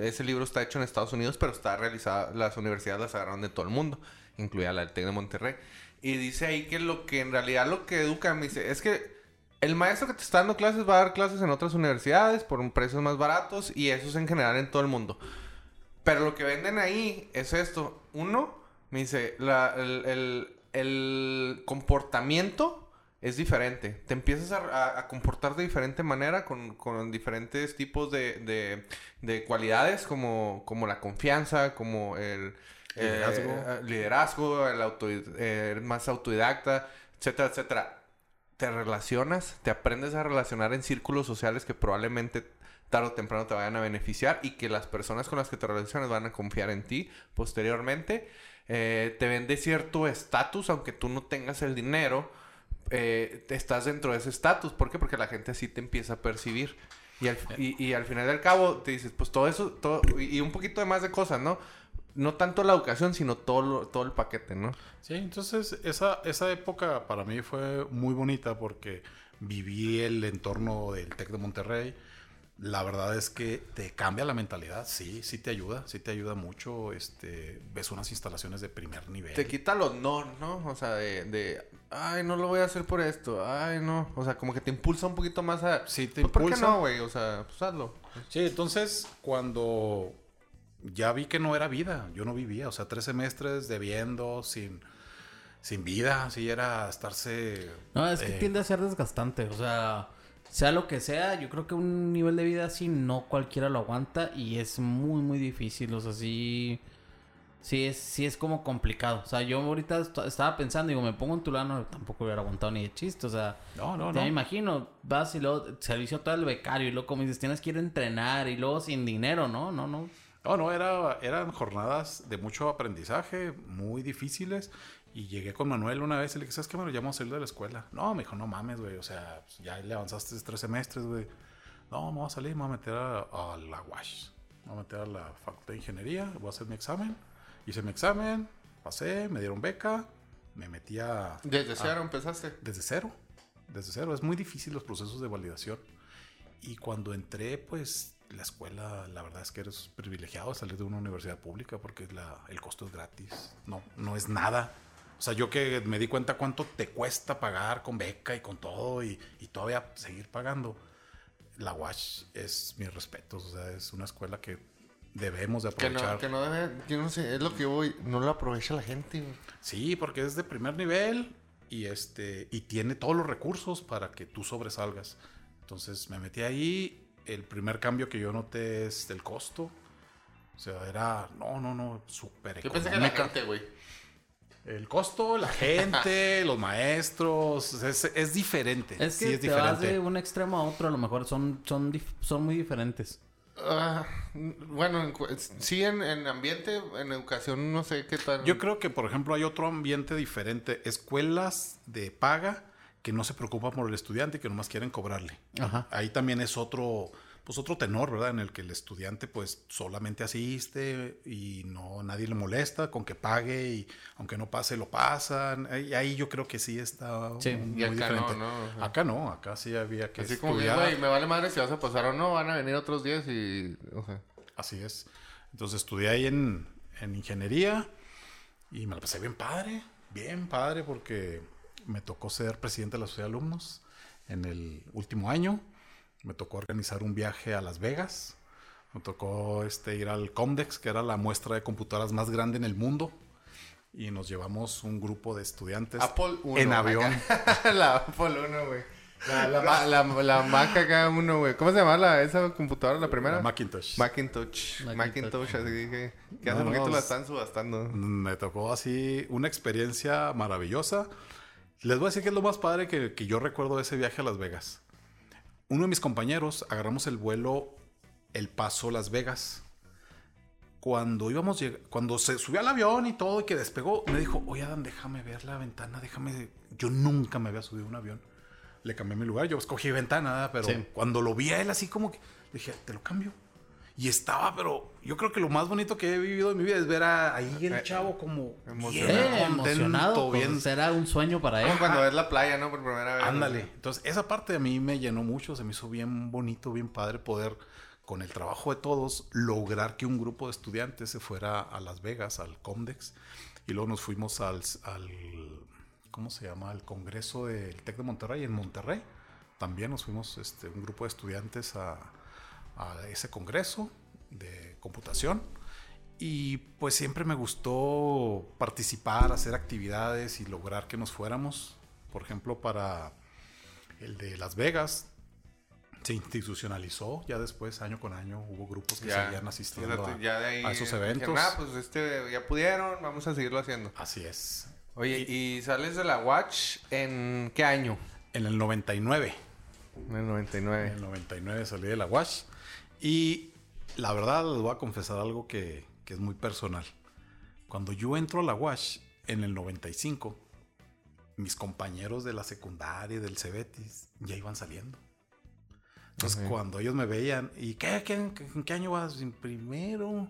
Ese libro está hecho en Estados Unidos, pero está realizado, las universidades las agarraron de todo el mundo, incluida la del TEC de Monterrey. Y dice ahí que lo que en realidad lo que educan, me dice, es que el maestro que te está dando clases va a dar clases en otras universidades por precios más baratos y eso es en general en todo el mundo. Pero lo que venden ahí es esto. Uno, me dice, el- el comportamiento es diferente. Te empiezas a, a- a comportar de diferente manera con, con diferentes tipos de, de- de cualidades como, como la confianza, como el Liderazgo. eh, liderazgo, el auto, eh, más autodidacta, etcétera, etcétera. Te relacionas, te aprendes a relacionar en círculos sociales que probablemente tarde o temprano te vayan a beneficiar y que las personas con las que te relacionas van a confiar en ti posteriormente. Eh, te vende cierto estatus, aunque tú no tengas el dinero, eh, estás dentro de ese estatus. ¿Por qué? Porque la gente así te empieza a percibir. Y al, y, y al final del cabo te dices, pues todo eso, todo, y, y un poquito de más de cosas, ¿no? No tanto la educación, sino todo, lo- todo el paquete, ¿no? Sí, entonces esa, esa época para mí fue muy bonita porque viví el entorno del TEC de Monterrey. La verdad es que te cambia la mentalidad, sí, sí te ayuda, sí te ayuda mucho. Este, ves unas instalaciones de primer nivel. Te quita los no, ¿no? O sea, de, de, ay, no lo voy a hacer por esto, ay, no. O sea, como que te impulsa un poquito más a... Sí, te Pues, ¿Por qué impulsa. no, güey? O sea, pues hazlo. Sí, entonces cuando ya vi que no era vida, yo no vivía, o sea, tres semestres debiendo, sin, sin vida, así era estarse... No, es que eh, tiende a ser desgastante. O sea, sea lo que sea, yo creo que un nivel de vida así no cualquiera lo aguanta y es muy, muy difícil. O sea, sí. Sí es, sí es como complicado. O sea, yo ahorita est- estaba pensando, digo, me pongo en tu lano, tampoco hubiera aguantado ni de chiste. O sea, No, no, no. me imagino, vas y luego servicio todo el becario y luego como dices, tienes que ir a entrenar y luego sin dinero, ¿no? No, no. No, no, era, eran jornadas de mucho aprendizaje, muy difíciles. Y llegué con Manuel una vez y le dije, ¿sabes qué? Me lo llamo a salir de la escuela. No, me dijo, no mames, güey. O sea, pues, ya le avanzaste tres semestres, güey. No, me voy a salir, me voy a meter a, a la UASH. Me voy a meter a la Facultad de Ingeniería, voy a hacer mi examen. Hice mi examen, pasé, me dieron beca, me metí a... Desde a- cero empezaste. desde cero. Desde cero. Es muy difícil los procesos de validación. Y cuando entré, pues la escuela, la verdad es que eres privilegiado salir de una universidad pública porque la- el costo es gratis. No, no es nada. O sea, yo que me di cuenta cuánto te cuesta pagar con beca y con todo y, y todavía seguir pagando. La WASH es mis respetos. O sea, es una escuela que debemos de Que aprovechar. no, que no debe, yo no sé, es lo que voy, no lo aprovecha la gente, güey. Sí, porque es de primer nivel y este y tiene todos los recursos para que tú sobresalgas. Entonces me metí ahí. El primer cambio que yo noté es el costo. O sea, era no, no, no, súper Yo pensé que la económica. gente, güey. El costo, la gente, los maestros, es, es diferente. Es que sí, es te vas diferente. de un extremo a otro, a lo mejor son, son, dif- son muy diferentes. Ah, bueno, en sí, en, en ambiente, en educación, no sé qué tal. Yo creo que, por ejemplo, hay otro ambiente diferente. Escuelas de paga que no se preocupan por el estudiante y que nomás quieren cobrarle. Ajá. Ahí también es otro, pues otro tenor, ¿verdad? En el que el estudiante pues solamente asiste y no nadie le molesta con que pague y aunque no pase lo pasan. Ahí, ahí yo creo que sí está Sí, muy y acá no, diferente. ¿no? O sea, Acá no, acá sí había que Así como que, estudiar. güey, me vale madre si vas a pasar o no, van a venir otros días y, o sea. Así es. Entonces estudié ahí en, en ingeniería y me la pasé bien padre, bien padre porque me tocó ser presidente de la Sociedad de Alumnos en el último año. Me tocó organizar un viaje a Las Vegas. Me tocó este, ir al Comdex, que era la muestra de computadoras más grande en el mundo. Y nos llevamos un grupo de estudiantes Apple 1. en avión. la Apple 1, güey. La, la, la, la Mac acá uno, güey. ¿Cómo se llama la, esa computadora, la primera? La Macintosh. Macintosh. Macintosh. Macintosh, así que, que hace No, no, poquito la es- están subastando. Me tocó así una experiencia maravillosa. Les voy a decir que es lo más padre que, que yo recuerdo de ese viaje a Las Vegas. Uno de mis compañeros agarramos el vuelo El Paso Las Vegas. Cuando íbamos, cuando se subió al avión y todo y que despegó, me dijo, oye Adam, déjame ver la ventana, déjame. Yo nunca me había subido a un avión. Le cambié mi lugar, yo escogí ventana, pero Sí. cuando lo vi a él así como que dije, te lo cambio. Y estaba, pero yo creo que lo más bonito que he vivido en mi vida es ver a, ahí el Eh, chavo como emocionado. bien Eh, emocionado. contento, pues, bien. Será un sueño para él. Como cuando ves la playa, ¿no? Por primera vez. Ándale. Entonces, esa parte a mí me llenó mucho, se me hizo bien bonito, bien padre poder, con el trabajo de todos, lograr que un grupo de estudiantes se fuera a Las Vegas, al Comdex, y luego nos fuimos al, al ¿cómo se llama? Al Congreso del TEC de Monterrey, en Monterrey. También nos fuimos este, un grupo de estudiantes a, a ese congreso de computación. Y pues siempre me gustó participar, hacer actividades y lograr que nos fuéramos. Por ejemplo, para el de Las Vegas se institucionalizó. Ya después, año con año, hubo grupos que seguían asistiendo o sea, a, ya de ahí a esos eventos. pues este, ya pudieron, vamos a seguirlo haciendo. Así es. Oye, ¿y sales de la Watch en qué año? En el 99. En el En 99. el 99 salí de la WASH. Y la verdad les voy a confesar algo que, que es muy personal. Cuando yo entro a la WASH en el 95, mis compañeros de la secundaria y del Cebetis ya iban saliendo. Entonces Ok. cuando ellos me veían, ¿y qué, qué- en qué año vas? En primero.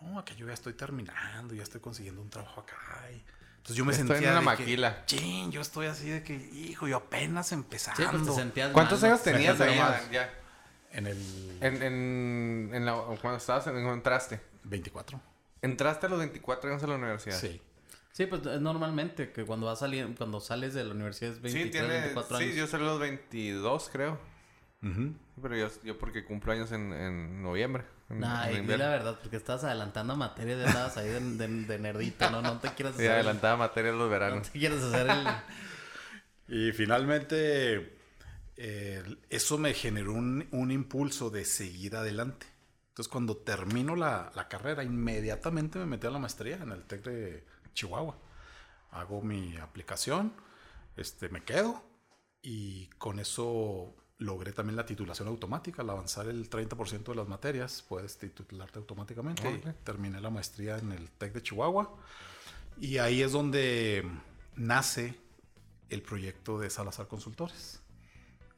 No, acá yo ya estoy terminando, ya estoy consiguiendo un trabajo acá. y- Entonces yo me Estoy sentía en una de que, maquila. Chin, yo estoy así de que, hijo, yo apenas empezando. Sí, pues te sentías ¿Cuántos años tenías nomás. ya? En el En, en, en la, cuando estabas en, cuando entraste. 24. Entraste a los 24 años a la universidad. Sí. Sí, pues es normalmente que cuando vas saliendo, cuando sales de la universidad es 23, sí, tiene, 24 años. sí, yo salí a los 22, creo. Ujú. Pero yo, yo porque cumplo años en, en noviembre. En, Nah, en y la verdad, porque estás adelantando materia de andabas ahí de, de, de nerdito, ¿no? No te quieres Sí, hacer... el- adelantada materia los no veranos. te quieres hacer el... Y finalmente, eh, eso me generó un, un impulso de seguir adelante. Entonces, cuando termino la, la carrera, inmediatamente me metí a la maestría en el TEC de Chihuahua. Hago mi aplicación, este, me quedo y con eso logré también la titulación automática. Al avanzar el 30% de las materias, puedes titularte automáticamente. Y Órale. terminé la maestría en el TEC de Chihuahua. Y ahí es donde nace el proyecto de Salazar Consultores.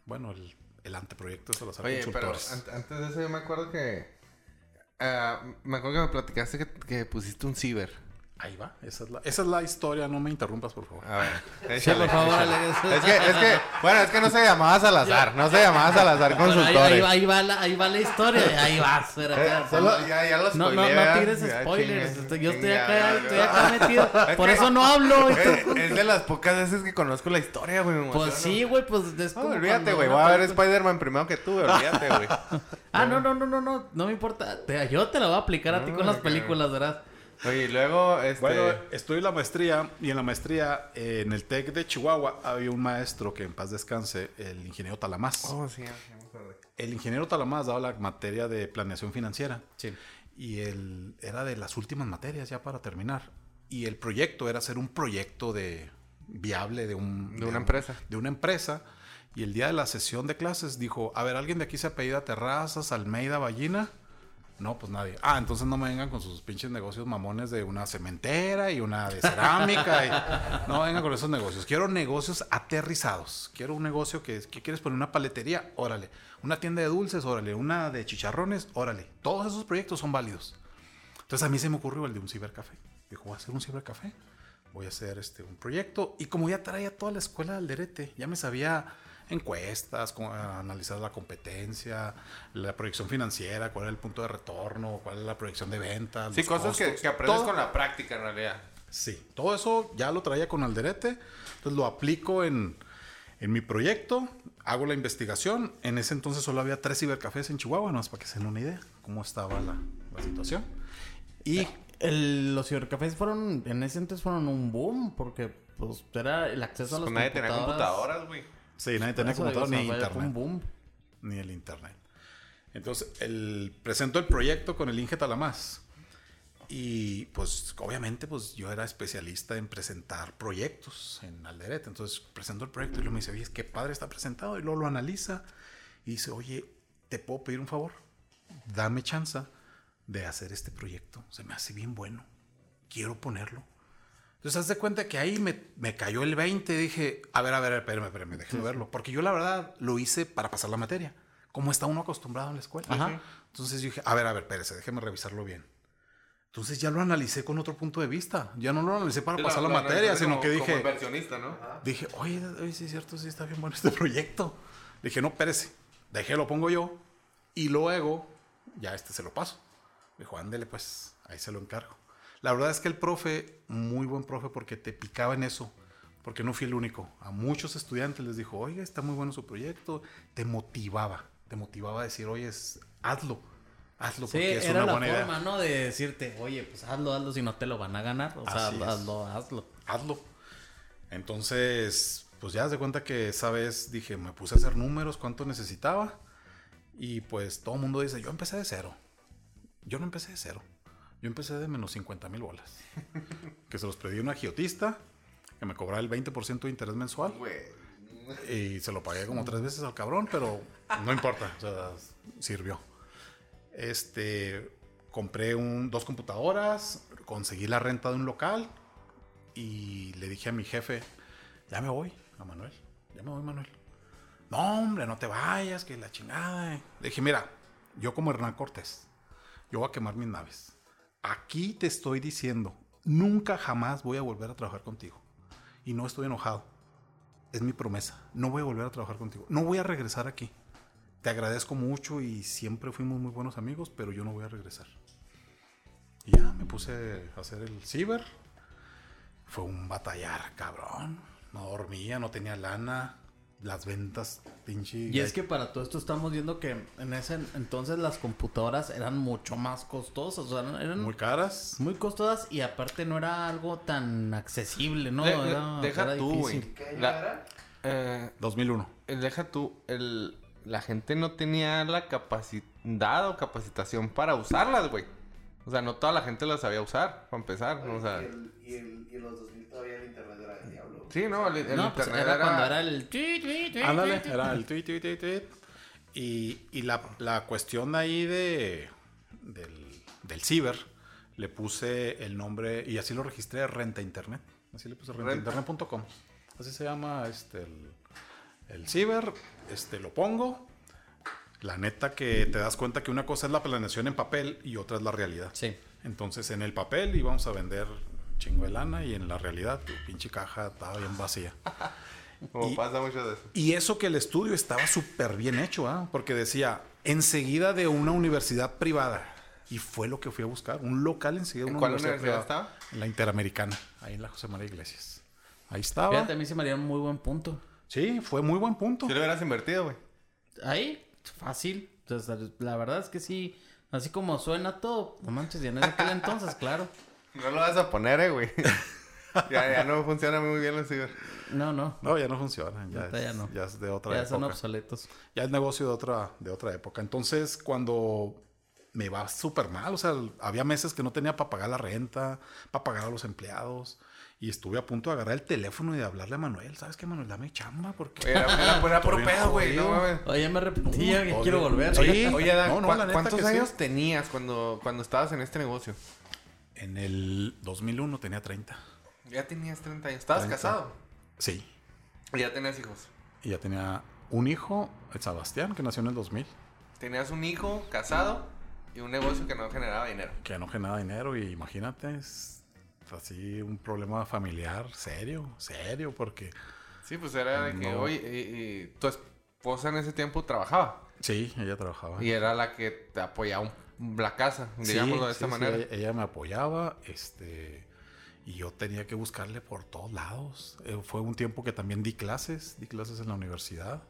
Bueno, el, el anteproyecto de Salazar Oye, pero Consultores. an- antes de eso yo me acuerdo que... ah, me acuerdo que me platicaste que, que pusiste un ciber. Ahí va, esa es, la, esa es la historia, no me interrumpas, por favor. A ver, Sí, por favor. Es que, es que, bueno, es que no se llamaba Salazar, no se llamaba Salazar Bueno, ahí, Consultores. ahí va, ahí, va la, ahí va la historia, ahí vas. espera, Eh, solo, ya, ya los No, no, no tires spoilers. este, yo estoy acá, estoy acá metido. Por eso no hablo. Es, es de las pocas veces que conozco la historia, güey. Pues emociono. sí, güey, pues es No, olvídate, güey. Voy a ver Spider-Man primero que tú. Olvídate, güey. Ah, no, no, no, no, no. No me importa. Te- yo te la voy a aplicar a ti con las películas, ¿verdad? Oye, y luego, este... Bueno, en la maestría y en la maestría eh, en el TEC de Chihuahua había un maestro que en paz descanse, el ingeniero Talamás. Oh, sí. El ingeniero Talamás daba la materia de planeación financiera Sí. y él era de las últimas materias ya para terminar. Y el proyecto era hacer un proyecto de viable de un De una un- empresa. de una empresa. Y el día de la sesión de clases dijo, a ver, ¿alguien de aquí se apellida Terrazas, Almeida, Ballina? No, pues nadie. Ah, entonces no me vengan con sus pinches negocios mamones de una cementera y una de cerámica. y- No vengan con esos negocios. Quiero negocios aterrizados. Quiero un negocio que, que quieres poner una paletería, órale. Una tienda de dulces, órale. Una de chicharrones, órale. Todos esos proyectos son válidos. Entonces a mí se me ocurrió el de un cibercafé. Dijo, voy a hacer un cibercafé. Voy a hacer este, un proyecto. Y como ya traía toda la escuela del derete, ya me sabía encuestas, cómo analizar la competencia, la proyección financiera, cuál era el punto de retorno, cuál es la proyección de ventas. Sí, los cosas que, costos, que aprendes todo. con la práctica, en realidad. Sí, todo eso ya lo traía con Alderete, entonces lo aplico en, en mi proyecto, hago la investigación. En ese entonces solo había tres cibercafés en Chihuahua, no es para que se den una idea cómo estaba la, la situación. Y El- los cibercafés fueron, en ese entonces fueron un boom, porque pues era el acceso a las Pues nadie tenía computadoras, güey. Sí, nadie tenía computador ni internet. boom. ni el internet. Entonces, el, presento el proyecto con el Inge Talamás. Y pues, obviamente, pues yo era especialista en presentar proyectos en Alderete. Entonces, presento el proyecto y luego me dice, oye, qué padre está presentado. Y luego lo analiza y dice, oye, ¿te puedo pedir un favor? Dame chance de hacer este proyecto. Se me hace bien bueno. Quiero ponerlo. Entonces, haz de cuenta que ahí me, me cayó el 20. Dije, a ver, a ver, espérame, espérame, déjame verlo. Porque yo, la verdad, lo hice para pasar la materia. Como está uno acostumbrado en la escuela. Ajá. Entonces dije, a ver, a ver, espérese, déjeme revisarlo bien. Entonces ya lo analicé con otro punto de vista. Ya no lo analicé para pasar la materia, sino que dije, inversionista, ¿no? dije, oye, oye, sí es cierto, sí está bien bueno este proyecto. Dije, no, espérese, déjelo, pongo yo. Y luego, ya este se lo paso. Dijo, ándele, pues, ahí se lo encargo. La verdad es que el profe, muy buen profe, porque te picaba en eso. Porque no fui el único. A muchos estudiantes les dijo, oiga, está muy bueno su proyecto. Te motivaba. Te motivaba a decir, oye, es- hazlo. Hazlo Sí, porque es era una la buena forma, idea. ¿no? De decirte, oye, pues hazlo, hazlo, si no te lo van a ganar. O sea, Así es. hazlo, hazlo. hazlo. Entonces, pues ya de cuenta que esa vez dije, me puse a hacer números, cuánto necesitaba. Y pues todo el mundo dice, yo empecé de cero. Yo no empecé de cero. Yo empecé de menos 50 mil bolas. que se los pedí a un agiotista, que me cobraba el 20% de interés mensual. Güey. Y se lo pagué como tres veces al cabrón, pero no importa, o sea, sirvió. Este, compré un, dos computadoras, conseguí la renta de un local y le dije a mi jefe, ya me voy, a Manuel, ya me voy, Manuel. No, hombre, no te vayas, que la chingada. Le dije, mira, yo como Hernán Cortés, yo voy a quemar mis naves. Aquí te estoy diciendo, nunca jamás voy a volver a trabajar contigo. Y no estoy enojado es mi promesa. No voy a volver a trabajar contigo. No voy a regresar aquí. Te agradezco mucho y siempre fuimos muy buenos amigos, pero yo no voy a regresar. Y ya me puse a hacer el ciber. Fue un batallar, cabrón. No dormía, no tenía lana. Las ventas, pinche. Y es que para todo esto estamos viendo que en ese entonces las computadoras eran mucho más costosas. O sea, eran muy muy, caras. costosas y aparte no era algo tan accesible, ¿no? De- Era- deja era tú, güey. eh, 2001. deja tú, el, la gente no tenía la capacidad o capacitación para usarlas, güey. O sea, no toda la gente las sabía usar, para empezar. O sea, Y, el, y en los 2000 todavía el internet era del diablo. Sí, no, el, el No, pues internet era, era... cuando era el... tweet, tweet, tweet, Ándale, tweet. era el tweet, tweet, tweet, tweet. Y, y la, la cuestión ahí de, del, del ciber, le puse el nombre, y así lo registré, Renta Internet. Así le puse rentainternet.com. Así se llama este, el, el ciber. Este, lo pongo. La neta que te das cuenta que una cosa es la planeación en papel y otra es la realidad. Sí. Entonces en el papel íbamos a vender chingo de lana y en la realidad tu pinche caja estaba bien vacía. Como y- pasa mucho de eso. Y eso que el estudio estaba súper bien hecho, ¿ah? porque decía, enseguida de una universidad privada. Y fue lo que fui a buscar, un local enseguida de ¿En una cuál universidad, universidad privada. estaba? En la Interamericana, ahí en la José María Iglesias. Ahí estaba. Fíjate, a mí se me haría un muy buen punto. Sí, fue muy buen punto. Si lo hubieras invertido, güey. Ahí, fácil. Sea, la verdad es que sí, así como suena todo, no manches, ya en aquel entonces, claro. No lo vas a poner, eh, güey. ya, ya no funciona muy bien el ciber. No, no, No, ya no funciona, ya, es, ya no. ya es de otra ya son época. obsoletos. Ya es negocio de otra, de otra época. Entonces, cuando me va súper mal, o sea, había meses que no tenía para pagar la renta, para pagar a los empleados. Y estuve a punto de agarrar el teléfono y de hablarle a Manuel. ¿Sabes qué, Manuel? Dame chamba porque... Era, era, era puro pedo, güey. No. Oye, ya me arrepentí, ya Oye, quiero volver. sí. Oye, Dan, No, no, ¿cuá- la neta ¿cuántos que sí. años tenías cuando, cuando estabas en este negocio? En el 2001 tenía 30. Ya tenías 30 años. ¿Estabas 30. casado? Sí. Y ya tenías hijos. Y ya tenía un hijo, el Sebastián, que nació en el 2000. Tenías un hijo casado y un negocio que no generaba dinero. Que no generaba dinero y imagínate, es así un problema familiar serio, serio, porque... Sí, pues era de que, No. oye, y- y tu esposa en ese tiempo trabajaba. Sí, ella trabajaba. Y era la que te apoyaba un- la casa, Sí, digámoslo de esta sí, manera. ella, ella me apoyaba, este... Y yo tenía que buscarle por todos lados. Eh, fue un tiempo que también di clases, di clases en la universidad.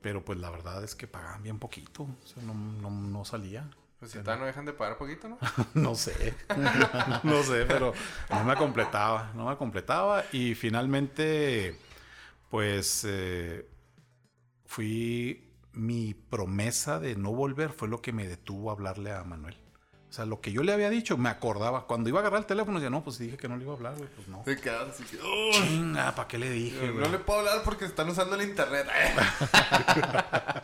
Pero pues la verdad es que pagaban bien poquito. O sea, no, no, no salía. Pues si no dejan de pagar poquito, ¿no? no sé. no sé, pero no me completaba. No me completaba. Y finalmente, pues eh, fui. Mi promesa de no volver fue lo que me detuvo a hablarle a Manuel. O sea, lo que yo le había dicho, me acordaba. Cuando iba a agarrar el teléfono, decía, no, pues dije que no le iba a hablar, güey. Pues no. Te quedas así que, Chinga, ¿para qué le dije, no le puedo hablar porque están usando el internet.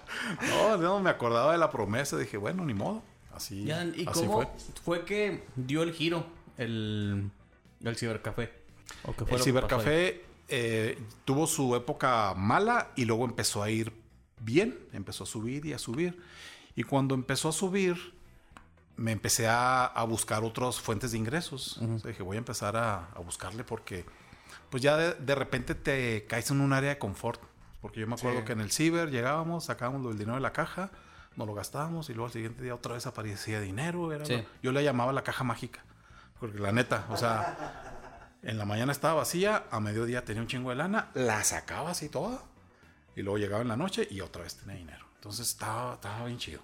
No, no, me acordaba de la promesa. Dije, bueno, ni modo. Así, Ya, ¿Y así cómo fue. fue. que dio el giro el, el cibercafé? ¿O qué fue El cibercafé eh, tuvo su época mala y luego empezó a ir bien, empezó a subir y a subir. Y cuando empezó a subir, me empecé a, a buscar otras fuentes de ingresos. O sea, dije, voy a empezar a, a buscarle porque pues ya de, de repente te caes en un área de confort. Porque yo me acuerdo Sí. que en el ciber llegábamos, sacábamos el dinero de la caja, nos lo gastábamos y luego al siguiente día otra vez aparecía dinero. Era Sí. lo- yo le llamaba la caja mágica. Porque la neta, o sea, en la mañana estaba vacía, a mediodía tenía un chingo de lana, la sacaba así toda. Y luego llegaba en la noche y otra vez tenía dinero. Entonces estaba, estaba bien chido.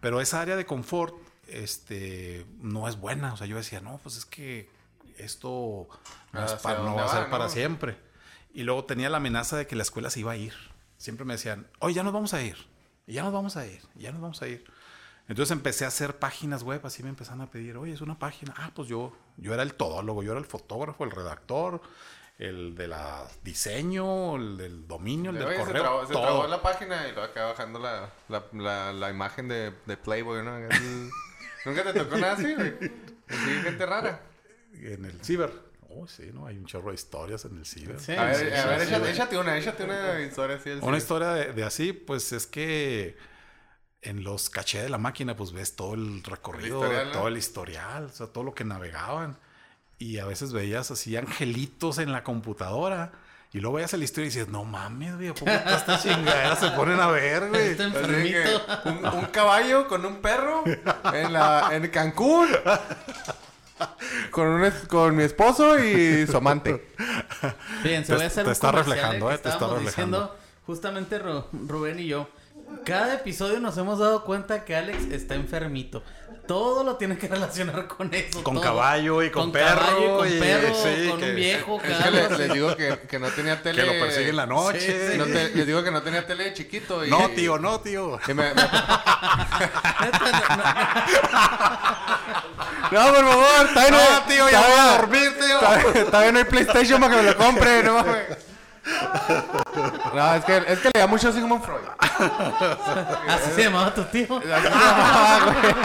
Pero esa área de confort este, no es buena. O sea, yo decía, no, pues es que esto no, es Hacia para, no va a ser va, para ¿no? siempre. Y luego tenía la amenaza de que la escuela se iba a ir. Siempre me decían, oye, ya nos vamos a ir. Y ya nos vamos a ir. y ya nos vamos a ir. Entonces empecé a hacer páginas web, así me empezaron a pedir, oye, es una página. Ah, pues yo, yo era el todólogo, yo era el fotógrafo, el redactor, el de la diseño, el del dominio, el del Oye, se correo. trabó, se todo. trabó la página y luego acá bajando la, la, la, la imagen de, de Playboy, ¿no? Nunca te tocó nada así, güey. Gente rara. En el ciber. Oh, sí, ¿no? Hay un chorro de historias en el ciber. Sí, A ver, sí, a ver, sí, échate, échate una, échate una historia así. del Una historia de, de así, pues es que en los cachés de la máquina, pues ves todo el recorrido, todo el historial, o sea, todo lo que navegaban. Y a veces veías así angelitos en la computadora. Y luego veías la historia y dices, no mames, güey, ¿a poco todas estas chingaderas se ponen a ver, güey? Un, un caballo con un perro en, la, en Cancún. Con, un con mi esposo y su amante. Fíjense, voy a hacer te está reflejando, que eh, te está reflejando. diciendo justamente Ru- Rubén y yo. Cada episodio nos hemos dado cuenta que Alex está enfermito. Todo lo tiene que relacionar con eso. Con todo. caballo y con perro, caballo, con y- perro, sí, con que- un viejo, Es que cabrón. le- les digo que, que no tenía tele. Que lo persigue en la noche. Sí, sí. no te- les digo que no tenía tele de chiquito. Y, No, tío, no, tío. y me- me- no, por favor, todavía no, No, tío, ya voy a dormir, tío. Todavía, todavía no hay PlayStation para que me lo compre, no mames. No, es que, es que le da mucho Sigmund Freud. Así se llamaba tu tío. Así se llamaba, güey.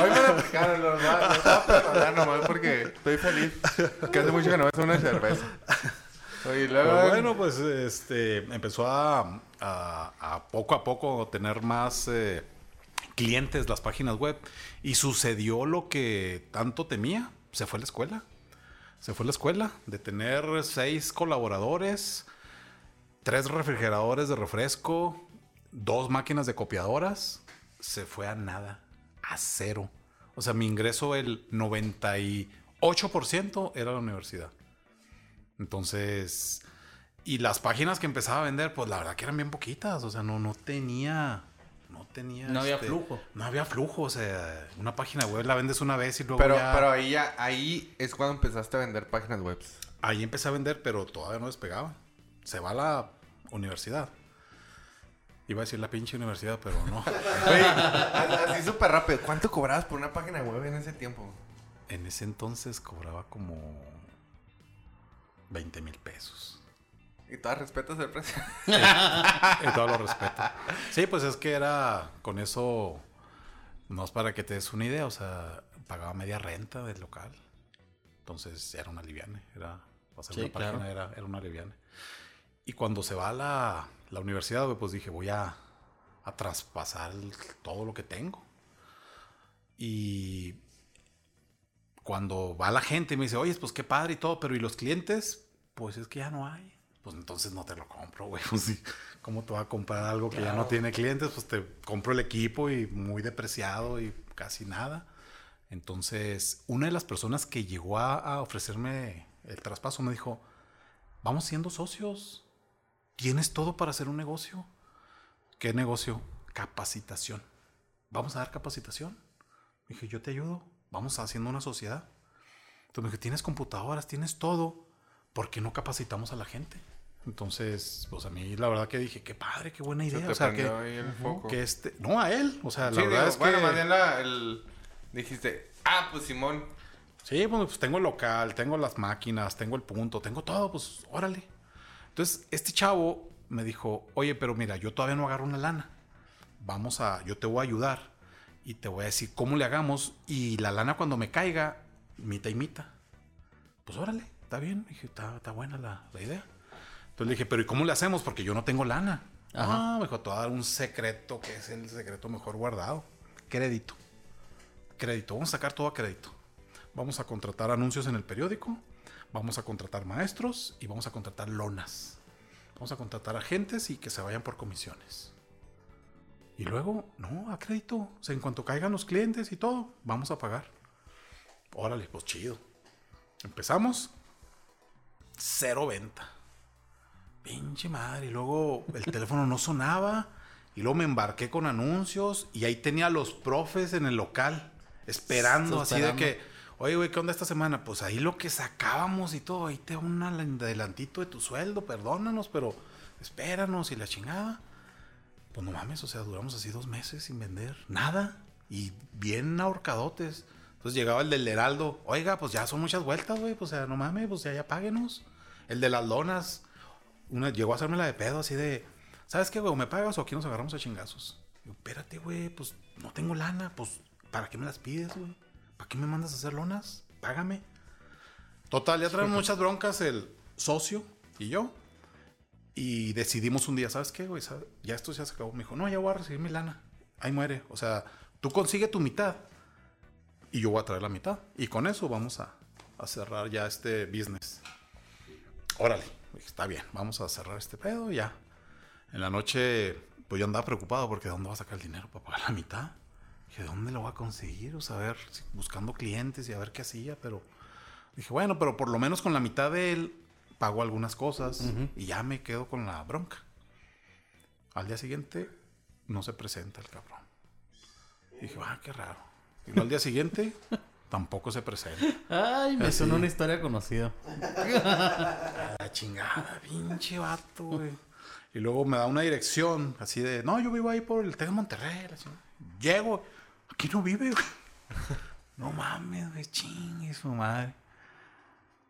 Hoy me lo explicaron, los voy a perdonar nomás porque estoy feliz. Que hace mucho que no me una cerveza. Oye, luego. Pero bueno, pues este empezó a, a- a poco a poco tener más eh, clientes las páginas web y sucedió lo que tanto temía. Se fue a la escuela. Se fue a la escuela de tener seis colaboradores, tres refrigeradores de refresco, dos máquinas de copiadoras. Se fue a nada, a cero. O sea, mi ingreso, el 98% era la universidad. Entonces, y las páginas que empezaba a vender, pues la verdad que eran bien poquitas. O sea, no, no tenía. No tenía. No había este, flujo. No había flujo. O sea, una página web la vendes una vez y luego. Pero, ya- pero ahí ya, ahí es cuando empezaste a vender páginas web. Ahí empecé a vender, pero todavía no despegaba. Se va a la universidad. Iba a decir la pinche universidad, pero no. Así súper rápido. ¿Cuánto cobrabas por una página web en ese tiempo? en ese entonces cobraba como 20 mil pesos. Y todas respetas el precio. Y todo lo respeto. Sí, pues es que era con eso, no es para que te des una idea, o sea, pagaba media renta del local. Entonces era una liviane, era, o sea, Sí, una página claro. era, era una liviane. Y cuando se va a la, la universidad, pues dije, voy a, a traspasar el- todo lo que tengo. Y cuando va la gente y me dice, oye, pues qué padre y todo, pero ¿y los clientes? Pues es que ya no hay. Pues entonces no te lo compro, güey. ¿cómo te va a comprar algo que ya no tiene clientes? Pues te compro el equipo y muy depreciado y casi nada. Entonces, una de las personas que llegó a, a ofrecerme el traspaso me dijo, vamos siendo socios. Tienes todo para hacer un negocio. ¿Qué negocio? Capacitación. Vamos a dar capacitación. Dije, yo te ayudo. Vamos haciendo una sociedad. Entonces me dije, tienes computadoras, tienes todo. ¿Por qué no capacitamos a la gente? Entonces, pues a mí la verdad que dije, qué padre, qué buena Se idea. te O sea, que, ahí el foco. que este... No, a él. O sea, la Sí, verdad digo, es bueno, que... más bien la, el... Dijiste, ah, pues Simón. Sí, bueno, pues tengo el local, tengo las máquinas, tengo el punto, tengo todo, pues órale. Entonces, este chavo me dijo, oye, pero mira, yo todavía no agarro una lana. Vamos a, yo te voy a ayudar y te voy a decir cómo le hagamos y la lana cuando me caiga, mita y mita. Pues órale, está bien. Dije, está, está buena la, la idea. Entonces le dije, pero ¿y cómo le hacemos? Porque yo no tengo lana. Ajá. Ah, me dijo, te voy a dar un secreto que es el secreto mejor guardado. Crédito. Crédito. Vamos a sacar todo a crédito. Vamos a contratar anuncios en el periódico. Vamos a contratar maestros y vamos a contratar lonas. Vamos a contratar agentes y que se vayan por comisiones. Y luego, no, a crédito. O sea, en cuanto caigan los clientes y todo, vamos a pagar. Órale, pues chido. Empezamos. Cero venta. Pinche madre. Y luego el teléfono no sonaba. Y luego me embarqué con anuncios. Y ahí tenía a los profes en el local. Esperando, así de que. Oye, güey, ¿qué onda esta semana? Pues ahí lo que sacábamos y todo. Ahí te da un adelantito de tu sueldo. Perdónanos, pero espéranos y la chingada. Pues no mames, o sea, duramos así dos meses sin vender nada. Y bien ahorcadotes. Entonces llegaba el del Heraldo. Oiga, pues ya son muchas vueltas, güey. Pues o sea, no mames, pues ya, ya páguenos. El de las lonas. Una, llegó a hacerme la de pedo así de. ¿Sabes qué, güey? ¿O me pagas o aquí nos agarramos a chingazos? Digo, espérate, güey, pues no tengo lana. Pues, ¿para qué me las pides, güey? ¿Para qué me mandas a hacer lonas? Págame. Total, ya traen muchas broncas el socio y yo. Y decidimos un día, ¿sabes qué, güey? Ya esto ya se acabó. Me dijo, no, ya voy a recibir mi lana. Ahí muere. O sea, tú consigue tu mitad y yo voy a traer la mitad. Y con eso vamos a, a cerrar ya este business. Órale, está bien, vamos a cerrar este pedo ya. En la noche, pues yo andaba preocupado porque ¿de dónde va a sacar el dinero para pagar la mitad? Dije, ¿de dónde lo va a conseguir? O sea, a ver, buscando clientes y a ver qué hacía, pero dije, bueno, pero por lo menos con la mitad de él pago algunas cosas y ya me quedo con la bronca. Al día siguiente no se presenta el cabrón. Dije, ah, qué raro. Y al día siguiente tampoco se presenta. Ay, me Así. suena una historia conocida. La chingada, pinche vato, güey. Y luego me da una dirección así de, no, yo vivo ahí por el Tec de Monterrey. la. Llego, aquí no vive, güey. No mames, güey, chingue su madre.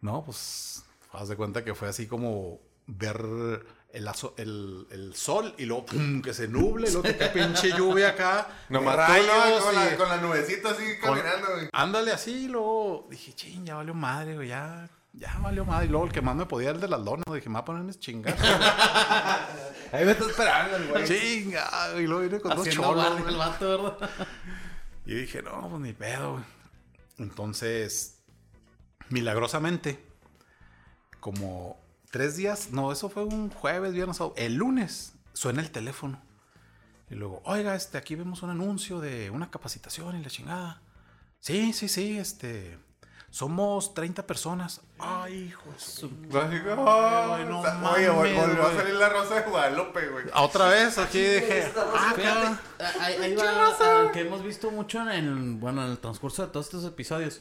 No, pues, haz de cuenta que fue así como ver el, el, el sol y luego pum, que se nuble, y luego cae pinche lluvia acá. Nomás tú, rayos ¿no? con, la, con la nubecita así caminando. Ándale así, y luego dije, ching, ya valió madre, güey, ya, ya valió madre. Y luego el que más me podía era el de las lonas, dije, me va a poner mis. Ahí me está esperando el güey. Chinga, y luego vine con dos Haciendo cholos. barrio güey. el vato, ¿verdad? Y dije, no, pues ni pedo, güey. Entonces, milagrosamente, como tres días, no, eso fue un jueves, viernes, sábado, el lunes suena el teléfono. Y luego, oiga, este, aquí vemos un anuncio de una capacitación y la chingada. Sí, sí, sí, este, somos 30 personas. Ay, hijo de su... Ay, no o sea, Oye, vol- mames, volvió a salir la rosa de Guadalupe, güey. Otra vez, aquí dije, ah, ahí va ah, que hemos visto mucho en el, bueno, en el transcurso de todos estos episodios.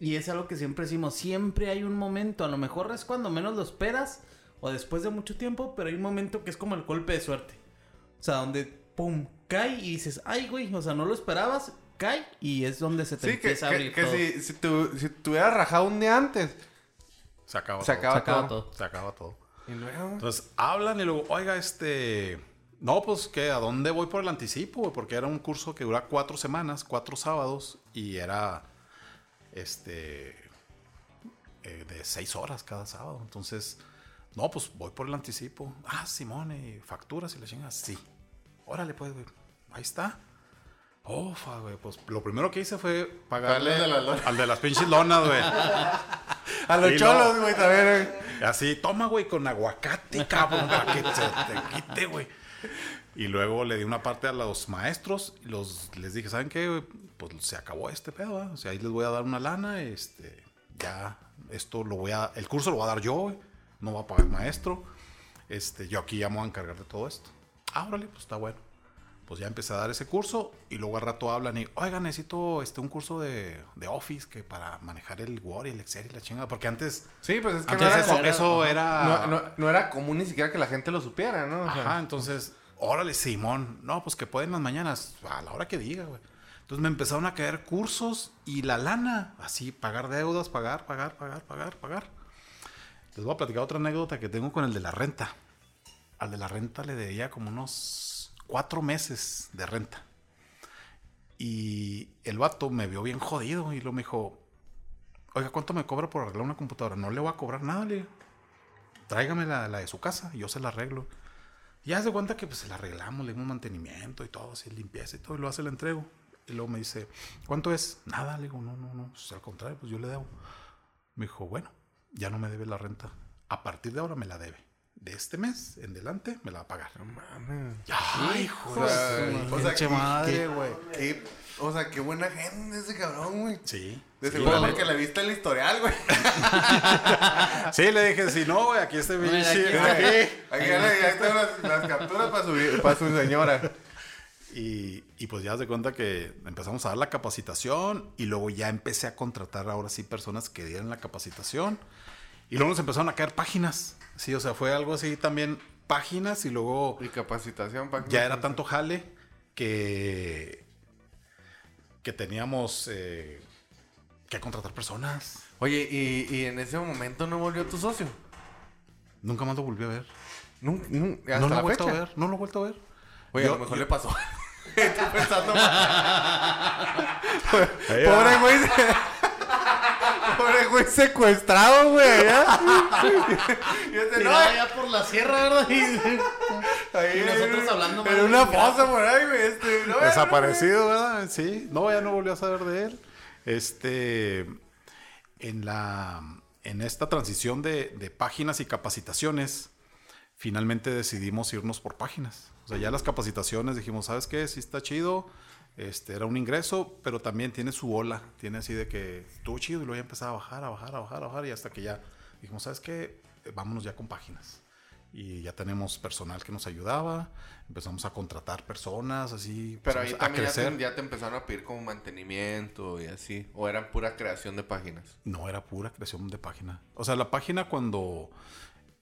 Y es algo que siempre decimos, siempre hay un momento, a lo mejor es cuando menos lo esperas o después de mucho tiempo, pero hay un momento que es como el golpe de suerte. O sea, donde pum, cae y dices, ay, güey, o sea, no lo esperabas, cae y es donde se te Sí, que, empieza a abrir que todo. si, si, tu, si te hubieras rajado un día antes, Se acaba se todo. acaba, Se acaba todo. todo. Se acaba todo. Y luego, Entonces hablan y luego, oiga, este. No, pues que a dónde voy por el anticipo? Porque era un curso que dura cuatro semanas, cuatro sábados, y era este eh, de seis horas cada sábado. Entonces, no, pues voy por el anticipo. Ah, Simón, ¿y facturas y la chingas. Sí. Órale, pues, güey. Ahí está. Ofa, güey. Pues lo primero que hice fue pagarle al de las lonas. al de las pinches lonas, güey. A los Y cholos, güey, también. Así, toma, güey, con aguacate, cabrón, para que se te quite, güey. Y luego le di una parte a los maestros y los, les dije, ¿saben qué? güey? Pues se acabó este pedo, ¿va? O sea, ahí les voy a dar una lana, este, ya, esto lo voy a, el curso lo voy a dar yo. No va a pagar el maestro. Este, yo aquí ya me voy a encargar de todo esto. Ah, órale, pues está bueno. Pues ya empecé a dar ese curso y luego al rato hablan y, oiga, necesito este, un curso de, de Office que para manejar el Word y el Excel y la chingada. Porque antes, Sí, pues es que no era, eso, co- eso era... no, no- no era común ni siquiera que la gente lo supiera, ¿no? O sea, Ajá, entonces, órale, Simón. No, pues que pueden las mañanas, a la hora que diga, güey. Entonces me empezaron a caer cursos y la lana, así, pagar deudas, pagar, pagar, pagar, pagar, pagar. Les voy a platicar otra anécdota que tengo con el de la renta. Al de la renta le debía como unos cuatro meses de renta. Y el vato me vio bien jodido y luego me dijo, oiga, ¿cuánto me cobra por arreglar una computadora? No le voy a cobrar nada, le. Tráigame la, de su casa yo se la arreglo. Y hace cuenta que pues se la arreglamos, le dimos mantenimiento y todo, así limpieza y todo, y lo hace, la entrego. Y luego me dice, ¿cuánto es? Nada, le digo, no, no, no, pues, al contrario, pues yo le debo. Me dijo, bueno, ya no me debe la renta. A partir de ahora me la debe. De este mes en delante me la va a pagar. Ay, hijo O sea, de o sea, pinche qué- madre, güey. qué- o sea, qué buena gente ese cabrón, güey. Sí. De Sí, seguro porque le viste el historial, güey. Sí, le dije, si no, güey, aquí este pinche. aquí aquí. Aquí le las, las capturas para su, para su señora. Y, y pues ya se cuenta que empezamos a dar la capacitación y luego ya empecé a contratar ahora sí personas que dieran la capacitación. Y luego nos empezaron a caer páginas. Sí, o sea, fue algo así también, páginas y luego Y capacitación para ya era tanto jale que, que teníamos eh, que contratar personas. Oye, y, y en ese momento no volvió tu socio. Nunca más lo volví a ver. Nunca, nunca, hasta no lo he vuelto a ver. No lo he vuelto a ver. Oye, Yo- a lo mejor yo- le pasó. Estoy pensando. Pobre güey. Pobre güey secuestrado, güey. ¿ya? Y este, no, allá por la sierra, ¿verdad? Y- ahí y nosotros hablando En una fosa por ahí, güey. Este, no, Desaparecido, ¿verdad? Sí. No, ya no volví a saber de él. Este, en la, en esta transición de, de páginas y capacitaciones, finalmente decidimos irnos por páginas. O sea, ya las capacitaciones dijimos, ¿sabes qué? Sí está chido. Este, era un ingreso, pero también tiene su ola. Tiene así de que estuvo chido y luego ya empezaba a bajar, a bajar, a bajar, a bajar. Y hasta que ya dijimos, ¿sabes qué? Eh, Vámonos ya con páginas. Y ya tenemos personal que nos ayudaba. Empezamos a contratar personas, así. Pero ahí empezamos a también ya crecer. te, ya te empezaron a pedir como mantenimiento y así. O era pura creación de páginas. No, era pura creación de página. O sea, la página cuando,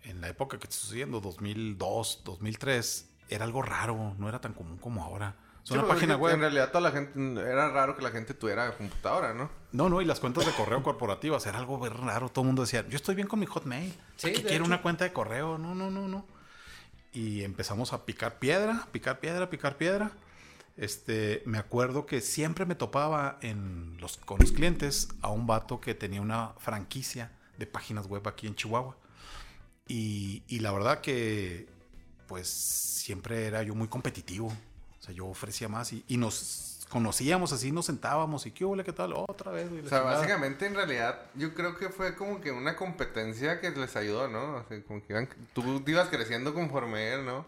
en la época que estoy diciendo, 2002, 2003, era algo raro, no era tan común como ahora. Sí, una En web. realidad toda la gente... Era raro que la gente tuviera computadora, ¿no? No, no, y las cuentas de correo corporativas, era algo raro. Todo el mundo decía, yo estoy bien con mi Hotmail. Sí, ¿Qué de quiero hecho. una cuenta de correo? No, no, no, no. Y empezamos a picar piedra, picar piedra, picar piedra. Este, me acuerdo que siempre me topaba en los, con los clientes a un vato que tenía una franquicia de páginas web aquí en Chihuahua. Y, y la verdad que, pues, siempre era yo muy competitivo. O sea, yo ofrecía más y, y nos conocíamos así, nos sentábamos y qué hubo, qué tal, otra vez. güey, O sea, chingada. básicamente en realidad yo creo que fue como que una competencia que les ayudó, ¿no? O sea, como que iban, tú ibas creciendo conforme él, ¿no?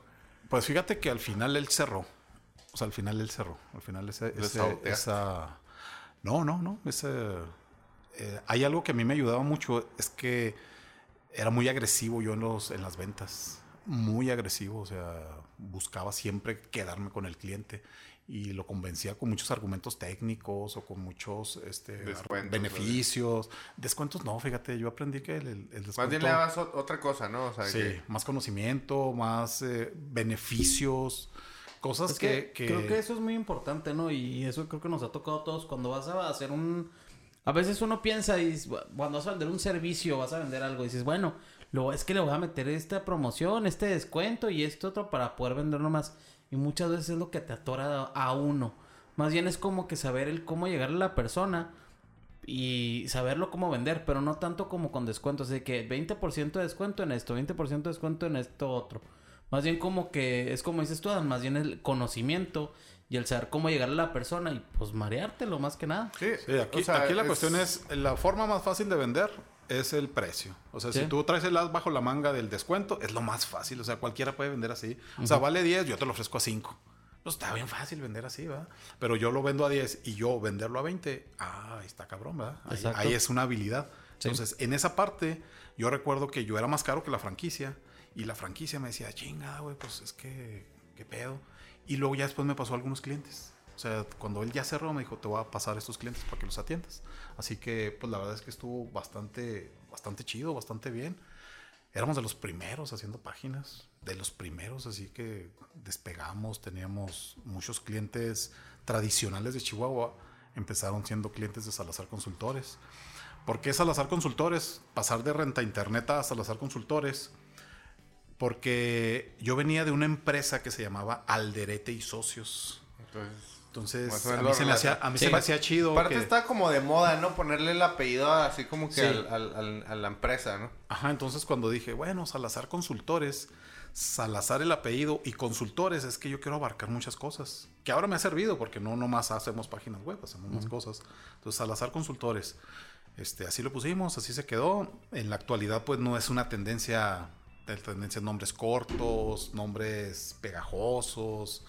Pues fíjate que al final él cerró. O sea, al final él cerró. Al final ese, ese- esa... No, no, no. Ese... eh, hay algo que a mí me ayudaba mucho. Es que era muy agresivo yo en, los, en las ventas. Muy agresivo. O sea, buscaba siempre quedarme con el cliente. Y lo convencía con muchos argumentos técnicos o con muchos este, Descuentos, beneficios. Descuentos no, fíjate. Yo aprendí que el, el- el descuento... Más bien le dabas otra cosa, ¿no? O sea, Sí, que- más conocimiento, más eh, beneficios, cosas Es que, que, que- creo que eso es muy importante, ¿no? Y eso creo que nos ha tocado a todos cuando vas a hacer un... A veces uno piensa y dices, "Bu- cuando vas a vender un servicio, vas a vender algo, dices, bueno, lo, es que le voy a meter esta promoción, este descuento y esto otro para poder venderlo más. Y muchas veces es lo que te atora a uno. Más bien es como que saber el cómo llegarle a la persona y saberlo cómo vender, pero no tanto como con descuentos, de que 20% de descuento en esto, 20% de descuento en esto otro. Más bien como que es como dices tú, Adam, más bien el conocimiento y el saber cómo llegarle a la persona y pues mareártelo más que nada. Sí, Sí, aquí, o sea, aquí la es- cuestión es, la forma más fácil de vender es el precio. O sea, Sí. si tú traes el as bajo la manga del descuento, es lo más fácil. O sea, cualquiera puede vender así. O sea, vale 10, yo te lo ofrezco a 5. Pues está bien fácil vender así, ¿verdad? Pero yo lo vendo a 10 y yo venderlo a 20, ah, ahí está cabrón, ¿verdad? Ahí, es una habilidad. Sí. Entonces, en esa parte, yo recuerdo que yo era más caro que la franquicia y la franquicia me decía, chingada, güey, pues es que, ¿qué pedo? Y luego ya después me pasó a algunos clientes. O sea, cuando él ya cerró, me dijo, te voy a pasar estos clientes para que los atiendas. Así que, pues la verdad es que estuvo bastante, bastante chido, bastante bien. Éramos de los primeros haciendo páginas, de los primeros, así que despegamos, teníamos muchos clientes tradicionales de Chihuahua, empezaron siendo clientes de Salazar Consultores. ¿Por qué Salazar Consultores? Pasar de renta internet a Salazar Consultores. Porque yo venía de una empresa que se llamaba Alderete y Socios. Entonces, Entonces, a mí, se me, hacía, relaciona. a mí Sí. se me hacía chido. Aparte que- está como de moda, ¿no? Ponerle el apellido así como que Sí. al- al- al- a la empresa, ¿no? Ajá, entonces cuando dije, bueno, Salazar Consultores, Salazar el apellido y consultores, es que yo quiero abarcar muchas cosas. Que ahora me ha servido porque no nomás hacemos páginas web, hacemos más cosas. Entonces, Salazar Consultores, este, así lo pusimos, así se quedó. En la actualidad, pues no es una tendencia, de tendencia nombres cortos, nombres pegajosos,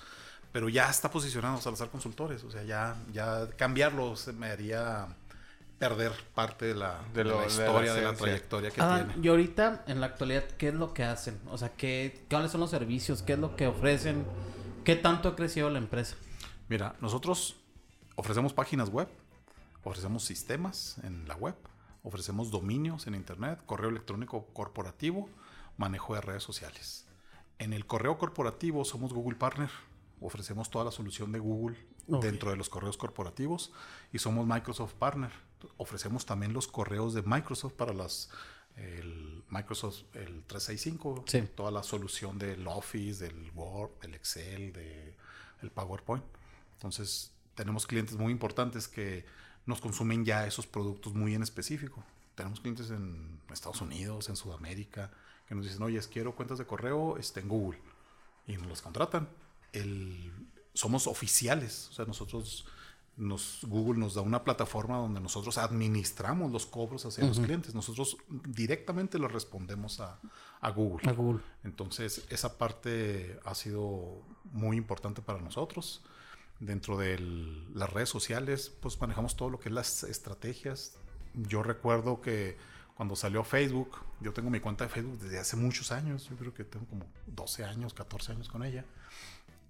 pero ya está posicionado Salazar Consultores. O sea, ya, ya cambiarlo se me haría perder parte de la, De lo- la de la historia, de la, trayectoria que Adán, tiene. y ahorita, en la actualidad, ¿qué es lo que hacen? O sea, ¿qué, ¿cuáles son los servicios? ¿Qué es lo que ofrecen? ¿Qué tanto ha crecido la empresa? Mira, nosotros ofrecemos páginas web, ofrecemos sistemas en la web, ofrecemos dominios en internet, correo electrónico corporativo, manejo de redes sociales. En el correo corporativo somos Google Partner, ofrecemos toda la solución de Google Ok. dentro de los correos corporativos y somos Microsoft Partner. Ofrecemos también los correos de Microsoft para las el Microsoft el 365, Sí. toda la solución del Office, del Word, del Excel, del PowerPoint. Entonces, tenemos clientes muy importantes que nos consumen ya esos productos muy en específico. Tenemos clientes en Estados Unidos, en Sudamérica, que nos dicen, oye, quiero cuentas de correo este, en Google. Y nos los contratan. El, somos oficiales. O sea, nosotros, nos, Google nos da una plataforma donde nosotros administramos los cobros hacia los clientes. Nosotros directamente le respondemos a, a Google. A Google. Entonces, esa parte ha sido muy importante para nosotros. Dentro de las redes sociales, pues manejamos todo lo que es las estrategias. Yo recuerdo que cuando salió Facebook, yo tengo mi cuenta de Facebook desde hace muchos años. Yo creo que tengo como 12 años, 14 años con ella.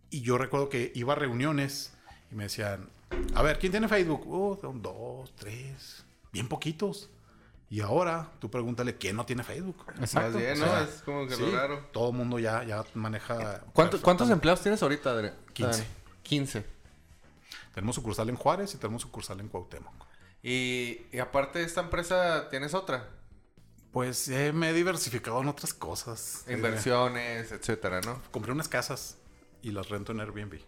Y yo recuerdo que iba a reuniones y me decían, a ver, ¿quién tiene Facebook? Oh, son dos, tres, bien poquitos. Y ahora tú pregúntale quién no tiene Facebook. Más bien, O ¿no? sea, es como que Sí, lo raro. todo el mundo ya, ya maneja. ¿Cuánto- ¿Cuántos empleados tienes ahorita, Adrián? 15. Ah, 15. Tenemos sucursal en Juárez y tenemos sucursal en Cuauhtémoc. Y, y aparte de esta empresa, ¿tienes otra? Pues eh, me he diversificado en otras cosas. Eh, Inversiones, etcétera, ¿no? compré unas casas y las rento en Airbnb.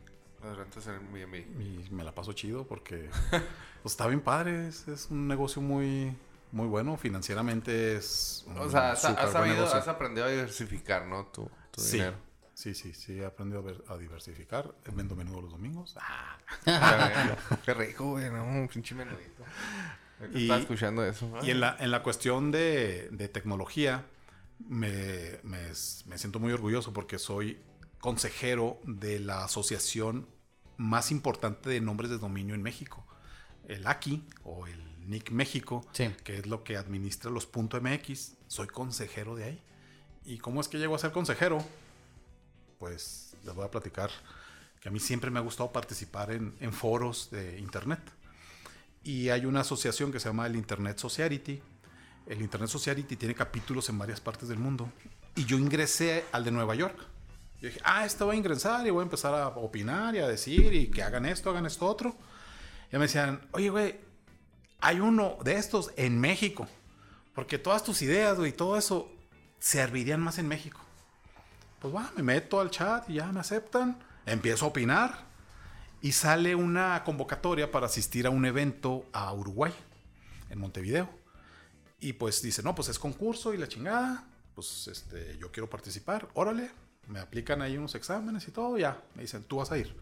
Las rentas en Airbnb. Y me la paso chido porque pues, está bien padre. Es, es un negocio muy, muy bueno. Financieramente es un O sea, has, sabido, aprendido a diversificar, ¿no? Tu, tu Sí. dinero. Sí, sí, sí, he aprendido a, ver- a diversificar. Vendo menudo los domingos. Ah, ya. Qué rico, güey, ¿no? Un pinche menudito. Y- Estaba escuchando eso. Y en la, en la cuestión de, de tecnología, me, me- me siento muy orgulloso porque soy consejero de la asociación más importante de nombres de dominio en México. El AKI o el NIC México, Sí. que es lo que administra los .mx. Soy consejero de ahí. ¿Y cómo es que llego a ser consejero? Pues les voy a platicar que a mí siempre me ha gustado participar en, en foros de internet. Y hay una asociación que se llama el Internet Society. El Internet Society tiene capítulos en varias partes del mundo. Y yo ingresé al de Nueva York. Yo dije, ah, esto voy a ingresar y voy a empezar a opinar y a decir y que hagan esto, hagan esto otro. Y me decían, oye, güey, hay uno de estos en México. Porque todas tus ideas, güey, todo eso servirían más en México. Pues va, me meto al chat y ya me aceptan. Empiezo a opinar. Y sale una convocatoria para asistir a un evento a Uruguay, en Montevideo. Y pues dice, no, pues es concurso y la chingada. Pues este, yo quiero participar. Órale, me aplican ahí unos exámenes y todo. Ya, me dicen, tú vas a ir.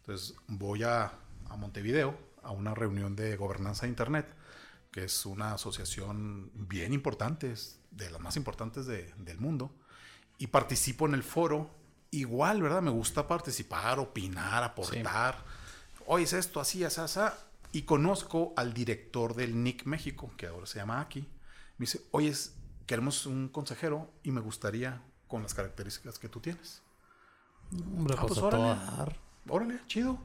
Entonces voy a, a Montevideo a una reunión de gobernanza de Internet que es una asociación bien importante, es de las más importantes de- del mundo, y participo en el foro. Igual, ¿verdad? Me gusta participar, opinar, aportar. Oye, es esto, así, así, así. Y conozco al director del NIC México, que ahora se llama Aki. Me dice, oye, es- queremos un consejero y me gustaría con las características que tú tienes. Hombre, Ah, pues, pues, órale. Órale, chido.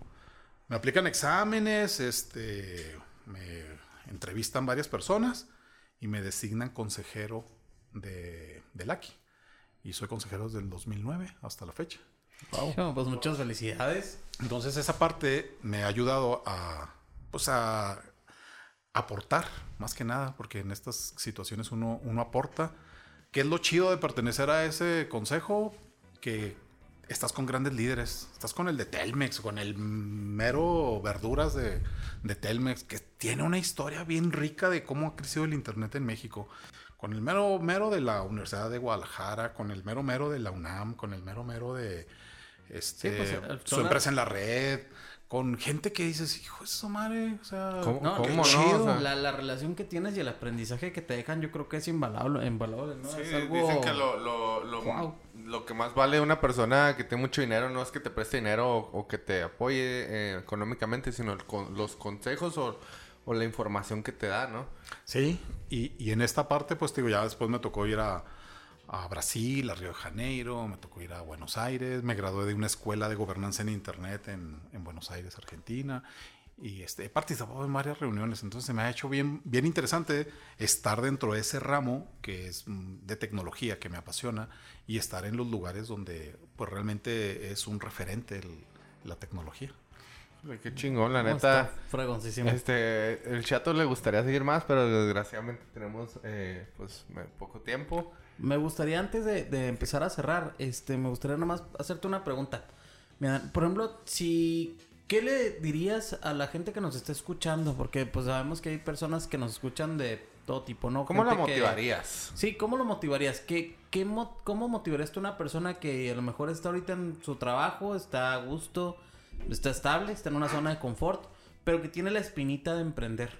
Me aplican exámenes, este, me entrevistan varias personas y me designan consejero de, del AKI. Y soy consejero desde el 2009 hasta la fecha. Bueno, Pues muchas felicidades. Entonces esa parte me ha ayudado a, pues a aportar, más que nada, porque en estas situaciones uno, uno aporta. ¿Qué es lo chido de pertenecer a ese consejo? Que estás con grandes líderes, estás con el de Telmex, con el mero verduras de, de Telmex, que tiene una historia bien rica de cómo ha crecido el Internet en México. Con el mero mero de la Universidad de Guadalajara, con el mero mero de la UNAM, con el mero mero de este, Sí, pues, su empresa en la red, con gente que dices, hijo de su madre, o sea, ¿Cómo- No, cómo qué no? chido. O sea- la, la relación que tienes y el aprendizaje que te dejan, yo creo que es invaluable, invaluable ¿no? Sí, es algo... dicen que lo, lo, lo, Wow. lo que más vale una persona que tiene mucho dinero no es que te preste dinero o, o que te apoye eh, económicamente, sino el con- los consejos o, o la información que te da, ¿no? Sí, y, y en esta parte, pues te digo, ya después me tocó ir a, a Brasil, a Río de Janeiro, me tocó ir a Buenos Aires, me gradué de una escuela de gobernanza en Internet en, en Buenos Aires, Argentina, y este, he participado en varias reuniones, entonces se me ha hecho bien, bien interesante estar dentro de ese ramo que es mm, de tecnología, que me apasiona, y estar en los lugares donde pues realmente es un referente el- la tecnología. Qué chingón, la neta. está fregoncísimo. Este, el chato le gustaría seguir más, pero desgraciadamente tenemos eh, pues poco tiempo. Me gustaría antes de, de empezar a cerrar, este, me gustaría nomás hacerte una pregunta. Mira, por ejemplo, si ¿qué le dirías a la gente que nos está escuchando? Porque pues sabemos que hay personas que nos escuchan de todo tipo, ¿no? ¿Cómo la Gente que- motivarías? Sí, ¿cómo lo motivarías? ¿Qué, qué mo- ¿Cómo motivarías tú a una persona que a lo mejor está ahorita en su trabajo, está a gusto, está estable, está en una zona de confort, pero que tiene la espinita de emprender?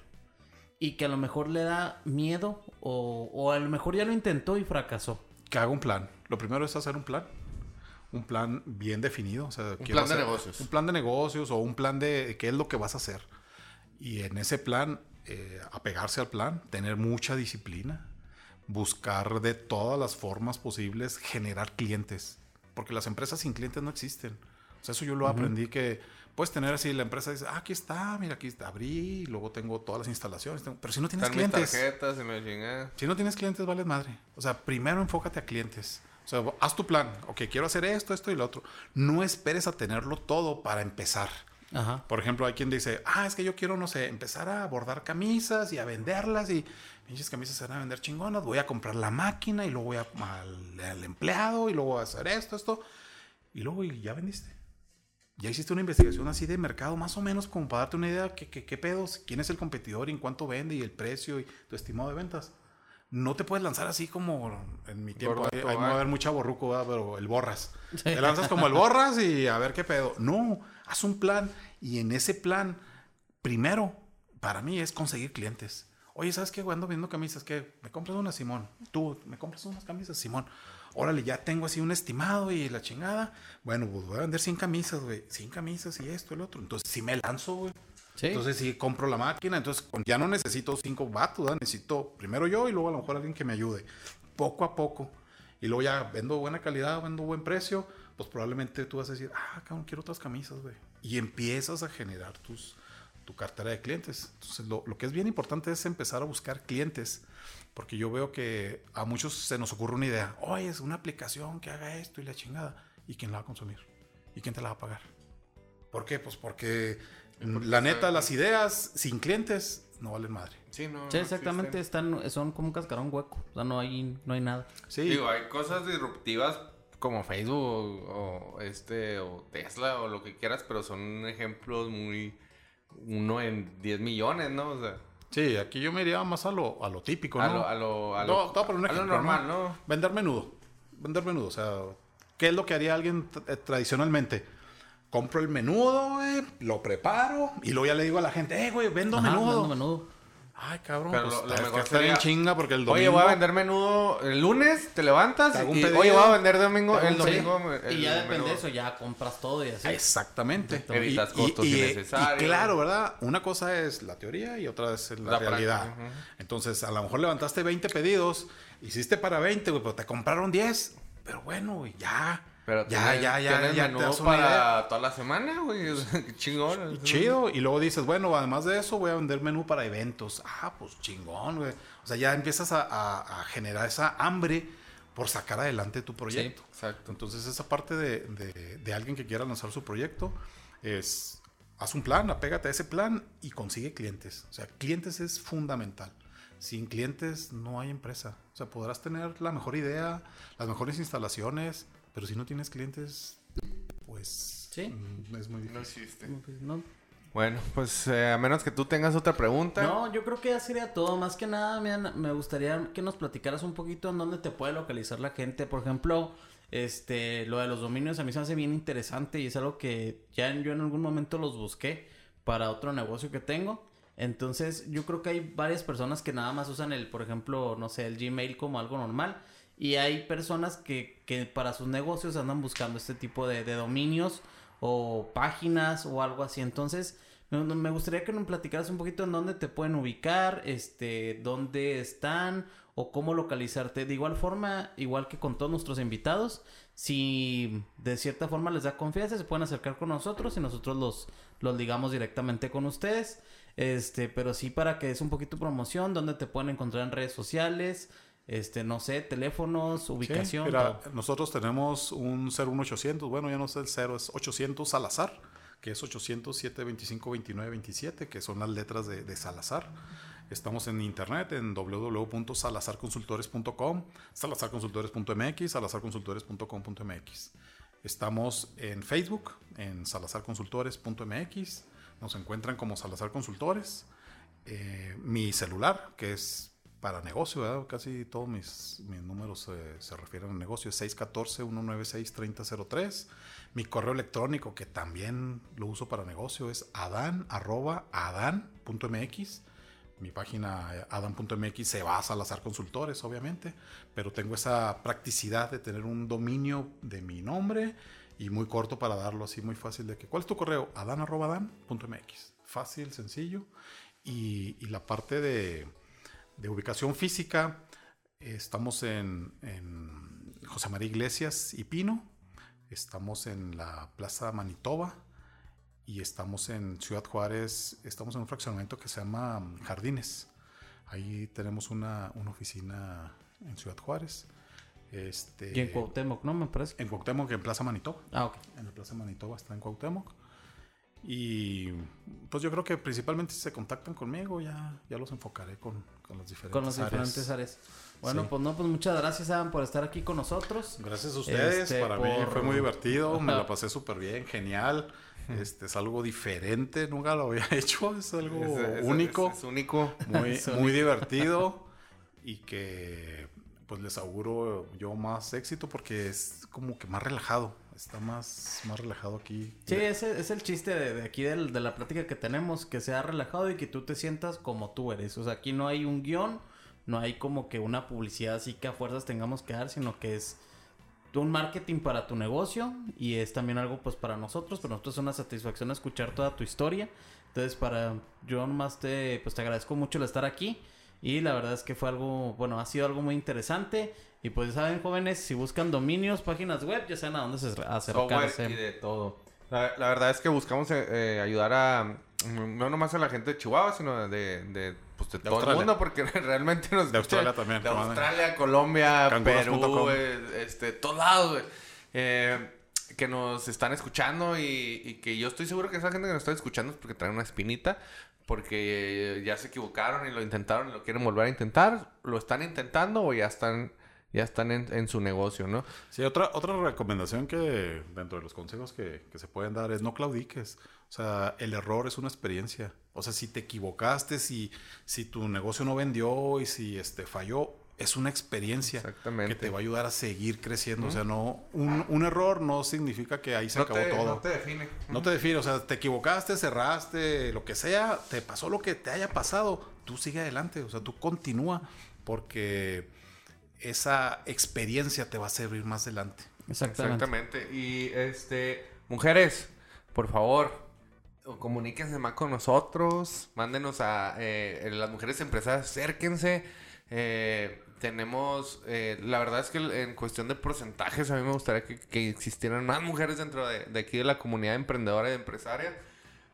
Y que a lo mejor le da miedo o, o a lo mejor ya lo intentó y fracasó. que haga un plan. Lo primero es hacer un plan. Un plan bien definido. O sea, Un plan de negocios. Un plan de negocios o un plan de qué es lo que vas a hacer. Y en ese plan, eh, apegarse al plan, tener mucha disciplina, buscar de todas las formas posibles generar clientes. Porque las empresas sin clientes no existen. O sea, eso yo lo aprendí que puedes tener así, la empresa dice, ah, aquí está, mira, aquí está, abrí, y luego tengo todas las instalaciones. tengo-". Pero si no tienes Están mis clientes... tarjetas y me. Si no tienes clientes, vales madre. O sea, primero enfócate a clientes. O sea, haz tu plan. Ok, quiero hacer esto, esto y lo otro. No esperes a tenerlo todo para empezar. Ajá. Por ejemplo, hay quien dice, ah, es que yo quiero, no sé, empezar a bordar camisas y a venderlas y pinches camisas se van a vender chingonas. Voy a comprar la máquina y luego voy a, al, al empleado y luego voy a hacer esto, esto. Y luego y ya vendiste. Ya hiciste una investigación así de mercado, más o menos, como para darte una idea qué, qué, qué pedos, quién es el competidor y en cuánto vende y el precio y tu estimado de ventas. No te puedes lanzar así como en mi tiempo. Gordo Ahí, va a tobar. ver mucha borruco, ¿verdad? pero el borras. Te lanzas como el borras y a ver qué pedo. No, haz un plan y en ese plan, primero, para mí es conseguir clientes. Oye, ¿sabes qué? Ando viendo camisas. que ¿Me compras una, Simón? Tú, ¿me compras unas camisas, Simón? Órale, ya tengo así un estimado y la chingada. Bueno, pues voy a vender 100 camisas, güey. 100 camisas y esto, el otro. Entonces, sí me lanzo, güey. Sí. Entonces sí compro la máquina, entonces ya no necesito cinco vatos, ¿verdad? necesito primero yo y luego a lo mejor alguien que me ayude, poco a poco. Y luego ya vendo buena calidad, vendo buen precio, pues probablemente tú vas a decir, ah, cabrón, quiero otras camisas, güey. Y empiezas a generar tus, tu cartera de clientes. Entonces lo, lo que es bien importante es empezar a buscar clientes, porque yo veo que a muchos se nos ocurre una idea, oye, es una aplicación que haga esto y la chingada. ¿Y quién la va a consumir? ¿Y quién te la va a pagar? ¿Por qué? Pues porque la neta, las ideas sin clientes no valen madre. Sí, no. Sí, no exactamente, existen. están, son como un cascarón hueco. O sea, no hay, no hay nada. Sí, Digo, hay cosas disruptivas como Facebook o, o este o Tesla o lo que quieras, pero son ejemplos muy uno en 10 millones, ¿no? O sea, sí, aquí yo me iría más a lo, a lo típico, a ¿no? lo a lo a lo, a normal, ¿no? Vender menudo. Vender menudo, o sea, ¿qué es lo que haría alguien eh, tradicionalmente? Compro el menudo, güey, lo preparo y luego ya le digo a la gente, eh, güey, vendo Ajá, menudo. vendo menudo. Ay, cabrón, Pero pues lo- mejor está bien sería, chinga porque el domingo... Oye, voy a vender menudo el lunes, te levantas Te y pedido. oye, voy a vender domingo, el domingo. el y ya depende de eso, ya compras todo y así. Exactamente. Evitas costos y, y- innecesarios. y claro, ¿verdad? Una cosa es la teoría y otra es la, La realidad. Entonces, a lo mejor levantaste 20 pedidos, hiciste para 20, güey, pero te compraron 10. Pero bueno, güey, ya. Pero ya, ya, ya, ya menú idea. para toda la semana, güey. Chingón. Chido. Y luego dices, bueno, además de eso, voy a vender menú para eventos. Ah, pues chingón, güey. O sea, ya empiezas a, a- a generar esa hambre por sacar adelante tu proyecto. Exacto. Entonces, esa parte de, de- de alguien que quiera lanzar su proyecto es, haz un plan, apégate a ese plan y consigue clientes. O sea, clientes es fundamental. Sin clientes no hay empresa. O sea, podrás tener la mejor idea, las mejores instalaciones, pero si no tienes clientes, pues Sí. mm, es muy No difícil. existe. Pues, no, Bueno, pues eh, a menos que tú tengas otra pregunta. No, yo creo que ya sería todo. Más que nada, me, me gustaría que nos platicaras un poquito en dónde te puede localizar la gente. Por ejemplo, este, lo de los dominios a mí se me hace bien interesante y es algo que ya en- yo en algún momento los busqué para otro negocio que tengo. Entonces, yo creo que hay varias personas que nada más usan el, por ejemplo, no sé, el Gmail como algo normal. Y hay personas que, que para sus negocios andan buscando este tipo de, de dominios o páginas o algo así. Entonces, me, gustaría que nos platicaras un poquito en dónde te pueden ubicar, este, dónde están o cómo localizarte. De igual forma, igual que con todos nuestros invitados, si de cierta forma les da confianza, se pueden acercar con nosotros y nosotros los, los ligamos directamente con ustedes. Este, pero sí para que es un poquito promoción, dónde te pueden encontrar en redes sociales, este, no sé, teléfonos, Sí, ubicación. mira, nosotros tenemos un 01800, bueno, ya no es el 0, es 800 Salazar, que es 800 725 29 27, que son las letras de, de Salazar. Estamos en internet en www.salazarconsultores.com, salazarconsultores.mx, salazarconsultores.com.mx. Estamos en Facebook, en salazarconsultores.mx. Nos encuentran como Salazar Consultores. Eh, mi celular, que es para negocio, ¿verdad? casi todos mis, mis números eh, se refieren a negocio, es 614-196-3003. Mi correo electrónico, que también lo uso para negocio, es adan, arroba, adan.mx. Mi página eh, adan.mx se va a Salazar Consultores, obviamente, pero tengo esa practicidad de tener un dominio de mi nombre y muy corto para darlo así, muy fácil de que, ¿cuál es tu correo? adan, arroba, adan.mx. Fácil, sencillo. Y, y la parte de, de ubicación física, estamos en, en José María Iglesias y Pino, estamos en la Plaza Manitoba y estamos en Ciudad Juárez, estamos en un fraccionamiento que se llama Jardines. Ahí tenemos una, una oficina en Ciudad Juárez. Este, Y en Cuauhtémoc, ¿no? Me parece. en Cuauhtémoc, en Plaza Manitoba. Ah, ok. En la Plaza Manitoba está en Cuauhtémoc. Y pues yo creo que principalmente si se contactan conmigo, ya, ya los enfocaré con, con las diferentes Con áreas. diferentes áreas. Bueno, Sí. pues no, pues muchas gracias, Adam, por estar aquí con nosotros. Gracias a ustedes, Este, para mí fue muy divertido, me la pasé súper bien, genial. Este es algo diferente, nunca lo había hecho, es algo Es- es- único, Es, es único. muy, es muy divertido y que pues les auguro yo más éxito porque es como que más relajado, está más, más relajado aquí. Sí, ese es el chiste de, de aquí del- de la plática que tenemos, que sea relajado y que tú te sientas como tú eres. O sea, aquí no hay un guion, no hay como que una publicidad así que a fuerzas tengamos que dar, sino que es un marketing para tu negocio y es también algo pues para nosotros, pero nosotros es una satisfacción escuchar toda tu historia. Entonces, para yo nomás te pues te agradezco mucho el estar aquí y la verdad es que fue algo, bueno, ha sido algo muy interesante y pues saben jóvenes, si buscan dominios, páginas web, ya saben a dónde se Software acercarse. y de todo. La, la verdad es que buscamos eh, eh, ayudar a mm, no nomás a la gente de Chihuahua, sino de, de, pues, de todo Australia. el mundo, porque realmente nos De Australia también, De. Australia, Colombia. Perú, eh, este, todos lados, güey. Eh, que nos están escuchando y, y que yo estoy seguro que esa gente que nos está escuchando es porque trae una espinita, porque ya se equivocaron y lo intentaron y lo quieren volver a intentar, lo están intentando o ya están ya están en, en su negocio, ¿no? Sí, otra, otra recomendación que dentro de los consejos que, que se pueden dar es no claudiques. O sea, el error es una experiencia. O sea, si te equivocaste, si, si tu negocio no vendió y si este, falló, es una experiencia Exactamente. que te va a ayudar a seguir creciendo. O sea, no un, un error no significa que ahí se acabó todo. no te define. No te define, o sea, te equivocaste, cerraste, lo que sea, te pasó lo que te haya pasado, tú sigue adelante, o sea, tú continúa, porque esa experiencia te va a servir más adelante. Exactamente. Exactamente. Y este, mujeres, por favor, comuníquense más con nosotros. Mándenos a eh, las mujeres empresarias, acérquense. Eh, tenemos, eh, la verdad es que en cuestión de porcentajes, a mí me gustaría que, que existieran más mujeres dentro de, de aquí de la comunidad emprendedora y empresaria,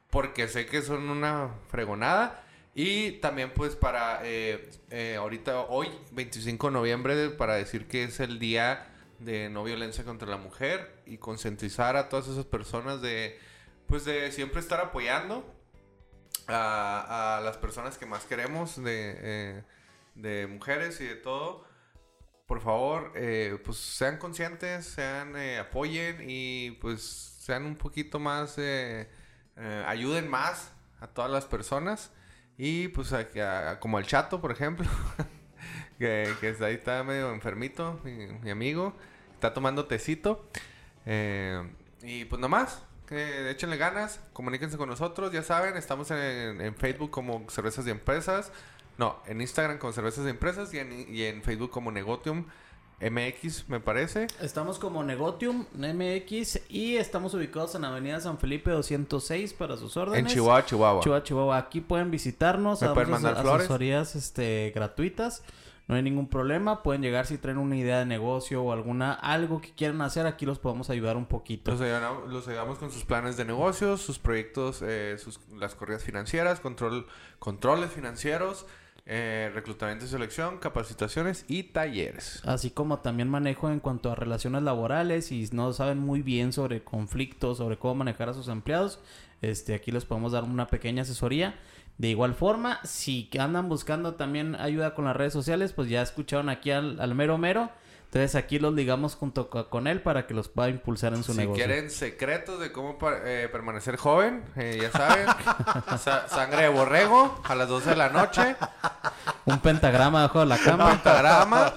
porque sé que son una fregonada. Y también pues para eh, eh, ahorita, hoy, 25 de noviembre, para decir que es el día de no violencia contra la mujer y concientizar a todas esas personas de, pues de siempre estar apoyando a, a las personas que más queremos, de, eh, de mujeres y de todo. Por favor, eh, pues sean conscientes, sean, eh, apoyen y pues sean un poquito más, eh, eh, ayuden más a todas las personas. Y pues a- a- como el chato, por ejemplo, que, que está ahí está medio enfermito, mi, mi amigo, está tomando tecito. Eh, y pues nomás, que échenle ganas, comuníquense con nosotros, ya saben, estamos en, en Facebook como Cervezas de Empresas, no, en Instagram como Cervezas de Empresas y en, y en Facebook como Negotium MX, me parece. Estamos como Negotium MX y estamos ubicados en Avenida San Felipe 206 para sus órdenes. En Chihuahua, Chihuahua. Chihuahua, Chihuahua. Aquí pueden visitarnos, Me pueden mandar flores. asesorías este, gratuitas. No hay ningún problema. Pueden llegar si traen una idea de negocio o alguna algo que quieran hacer. Aquí los podemos ayudar un poquito. Los ayudamos, los ayudamos con sus planes de negocios, sus proyectos, eh, sus, las corridas financieras, control, controles financieros, eh, reclutamiento y selección, capacitaciones y talleres. Así como también manejo en cuanto a relaciones laborales y no saben muy bien sobre conflictos, sobre cómo manejar a sus empleados, este aquí les podemos dar una pequeña asesoría. De igual forma, si andan buscando también ayuda con las redes sociales, pues ya escucharon aquí al, al mero mero. Entonces aquí los ligamos junto co- con él para que los pueda impulsar en su Si negocio. quieren secretos de cómo eh, permanecer joven, eh, ya saben, sa- sangre de borrego a las 12 de la noche, Un pentagrama debajo de la un cama. pentagrama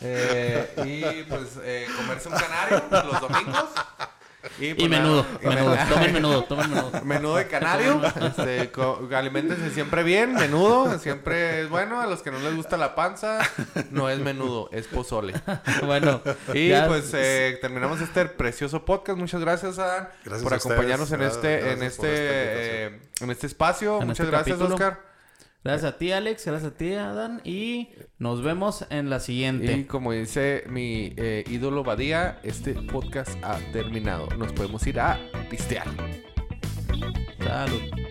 eh, y pues eh, comerse un canario los domingos. Y pues, menudo, menudo. men- Tomen menudo, tomen menudo. Menudo de canario, este, co- aliméntense siempre bien, menudo, siempre es bueno, a los que no les gusta la panza, no es menudo, es pozole. Bueno, Y ya- pues eh, terminamos este precioso podcast, muchas gracias Adán Gracias por a ustedes. acompañarnos en Gracias- este, en gracias este, eh, en este espacio, En muchas este gracias capítulo. Oscar. Gracias a ti, Alex. Gracias a ti, Adán. Y nos vemos en la siguiente. Y como dice mi eh, ídolo Badía, este podcast ha terminado, nos podemos ir a pistear. Salud.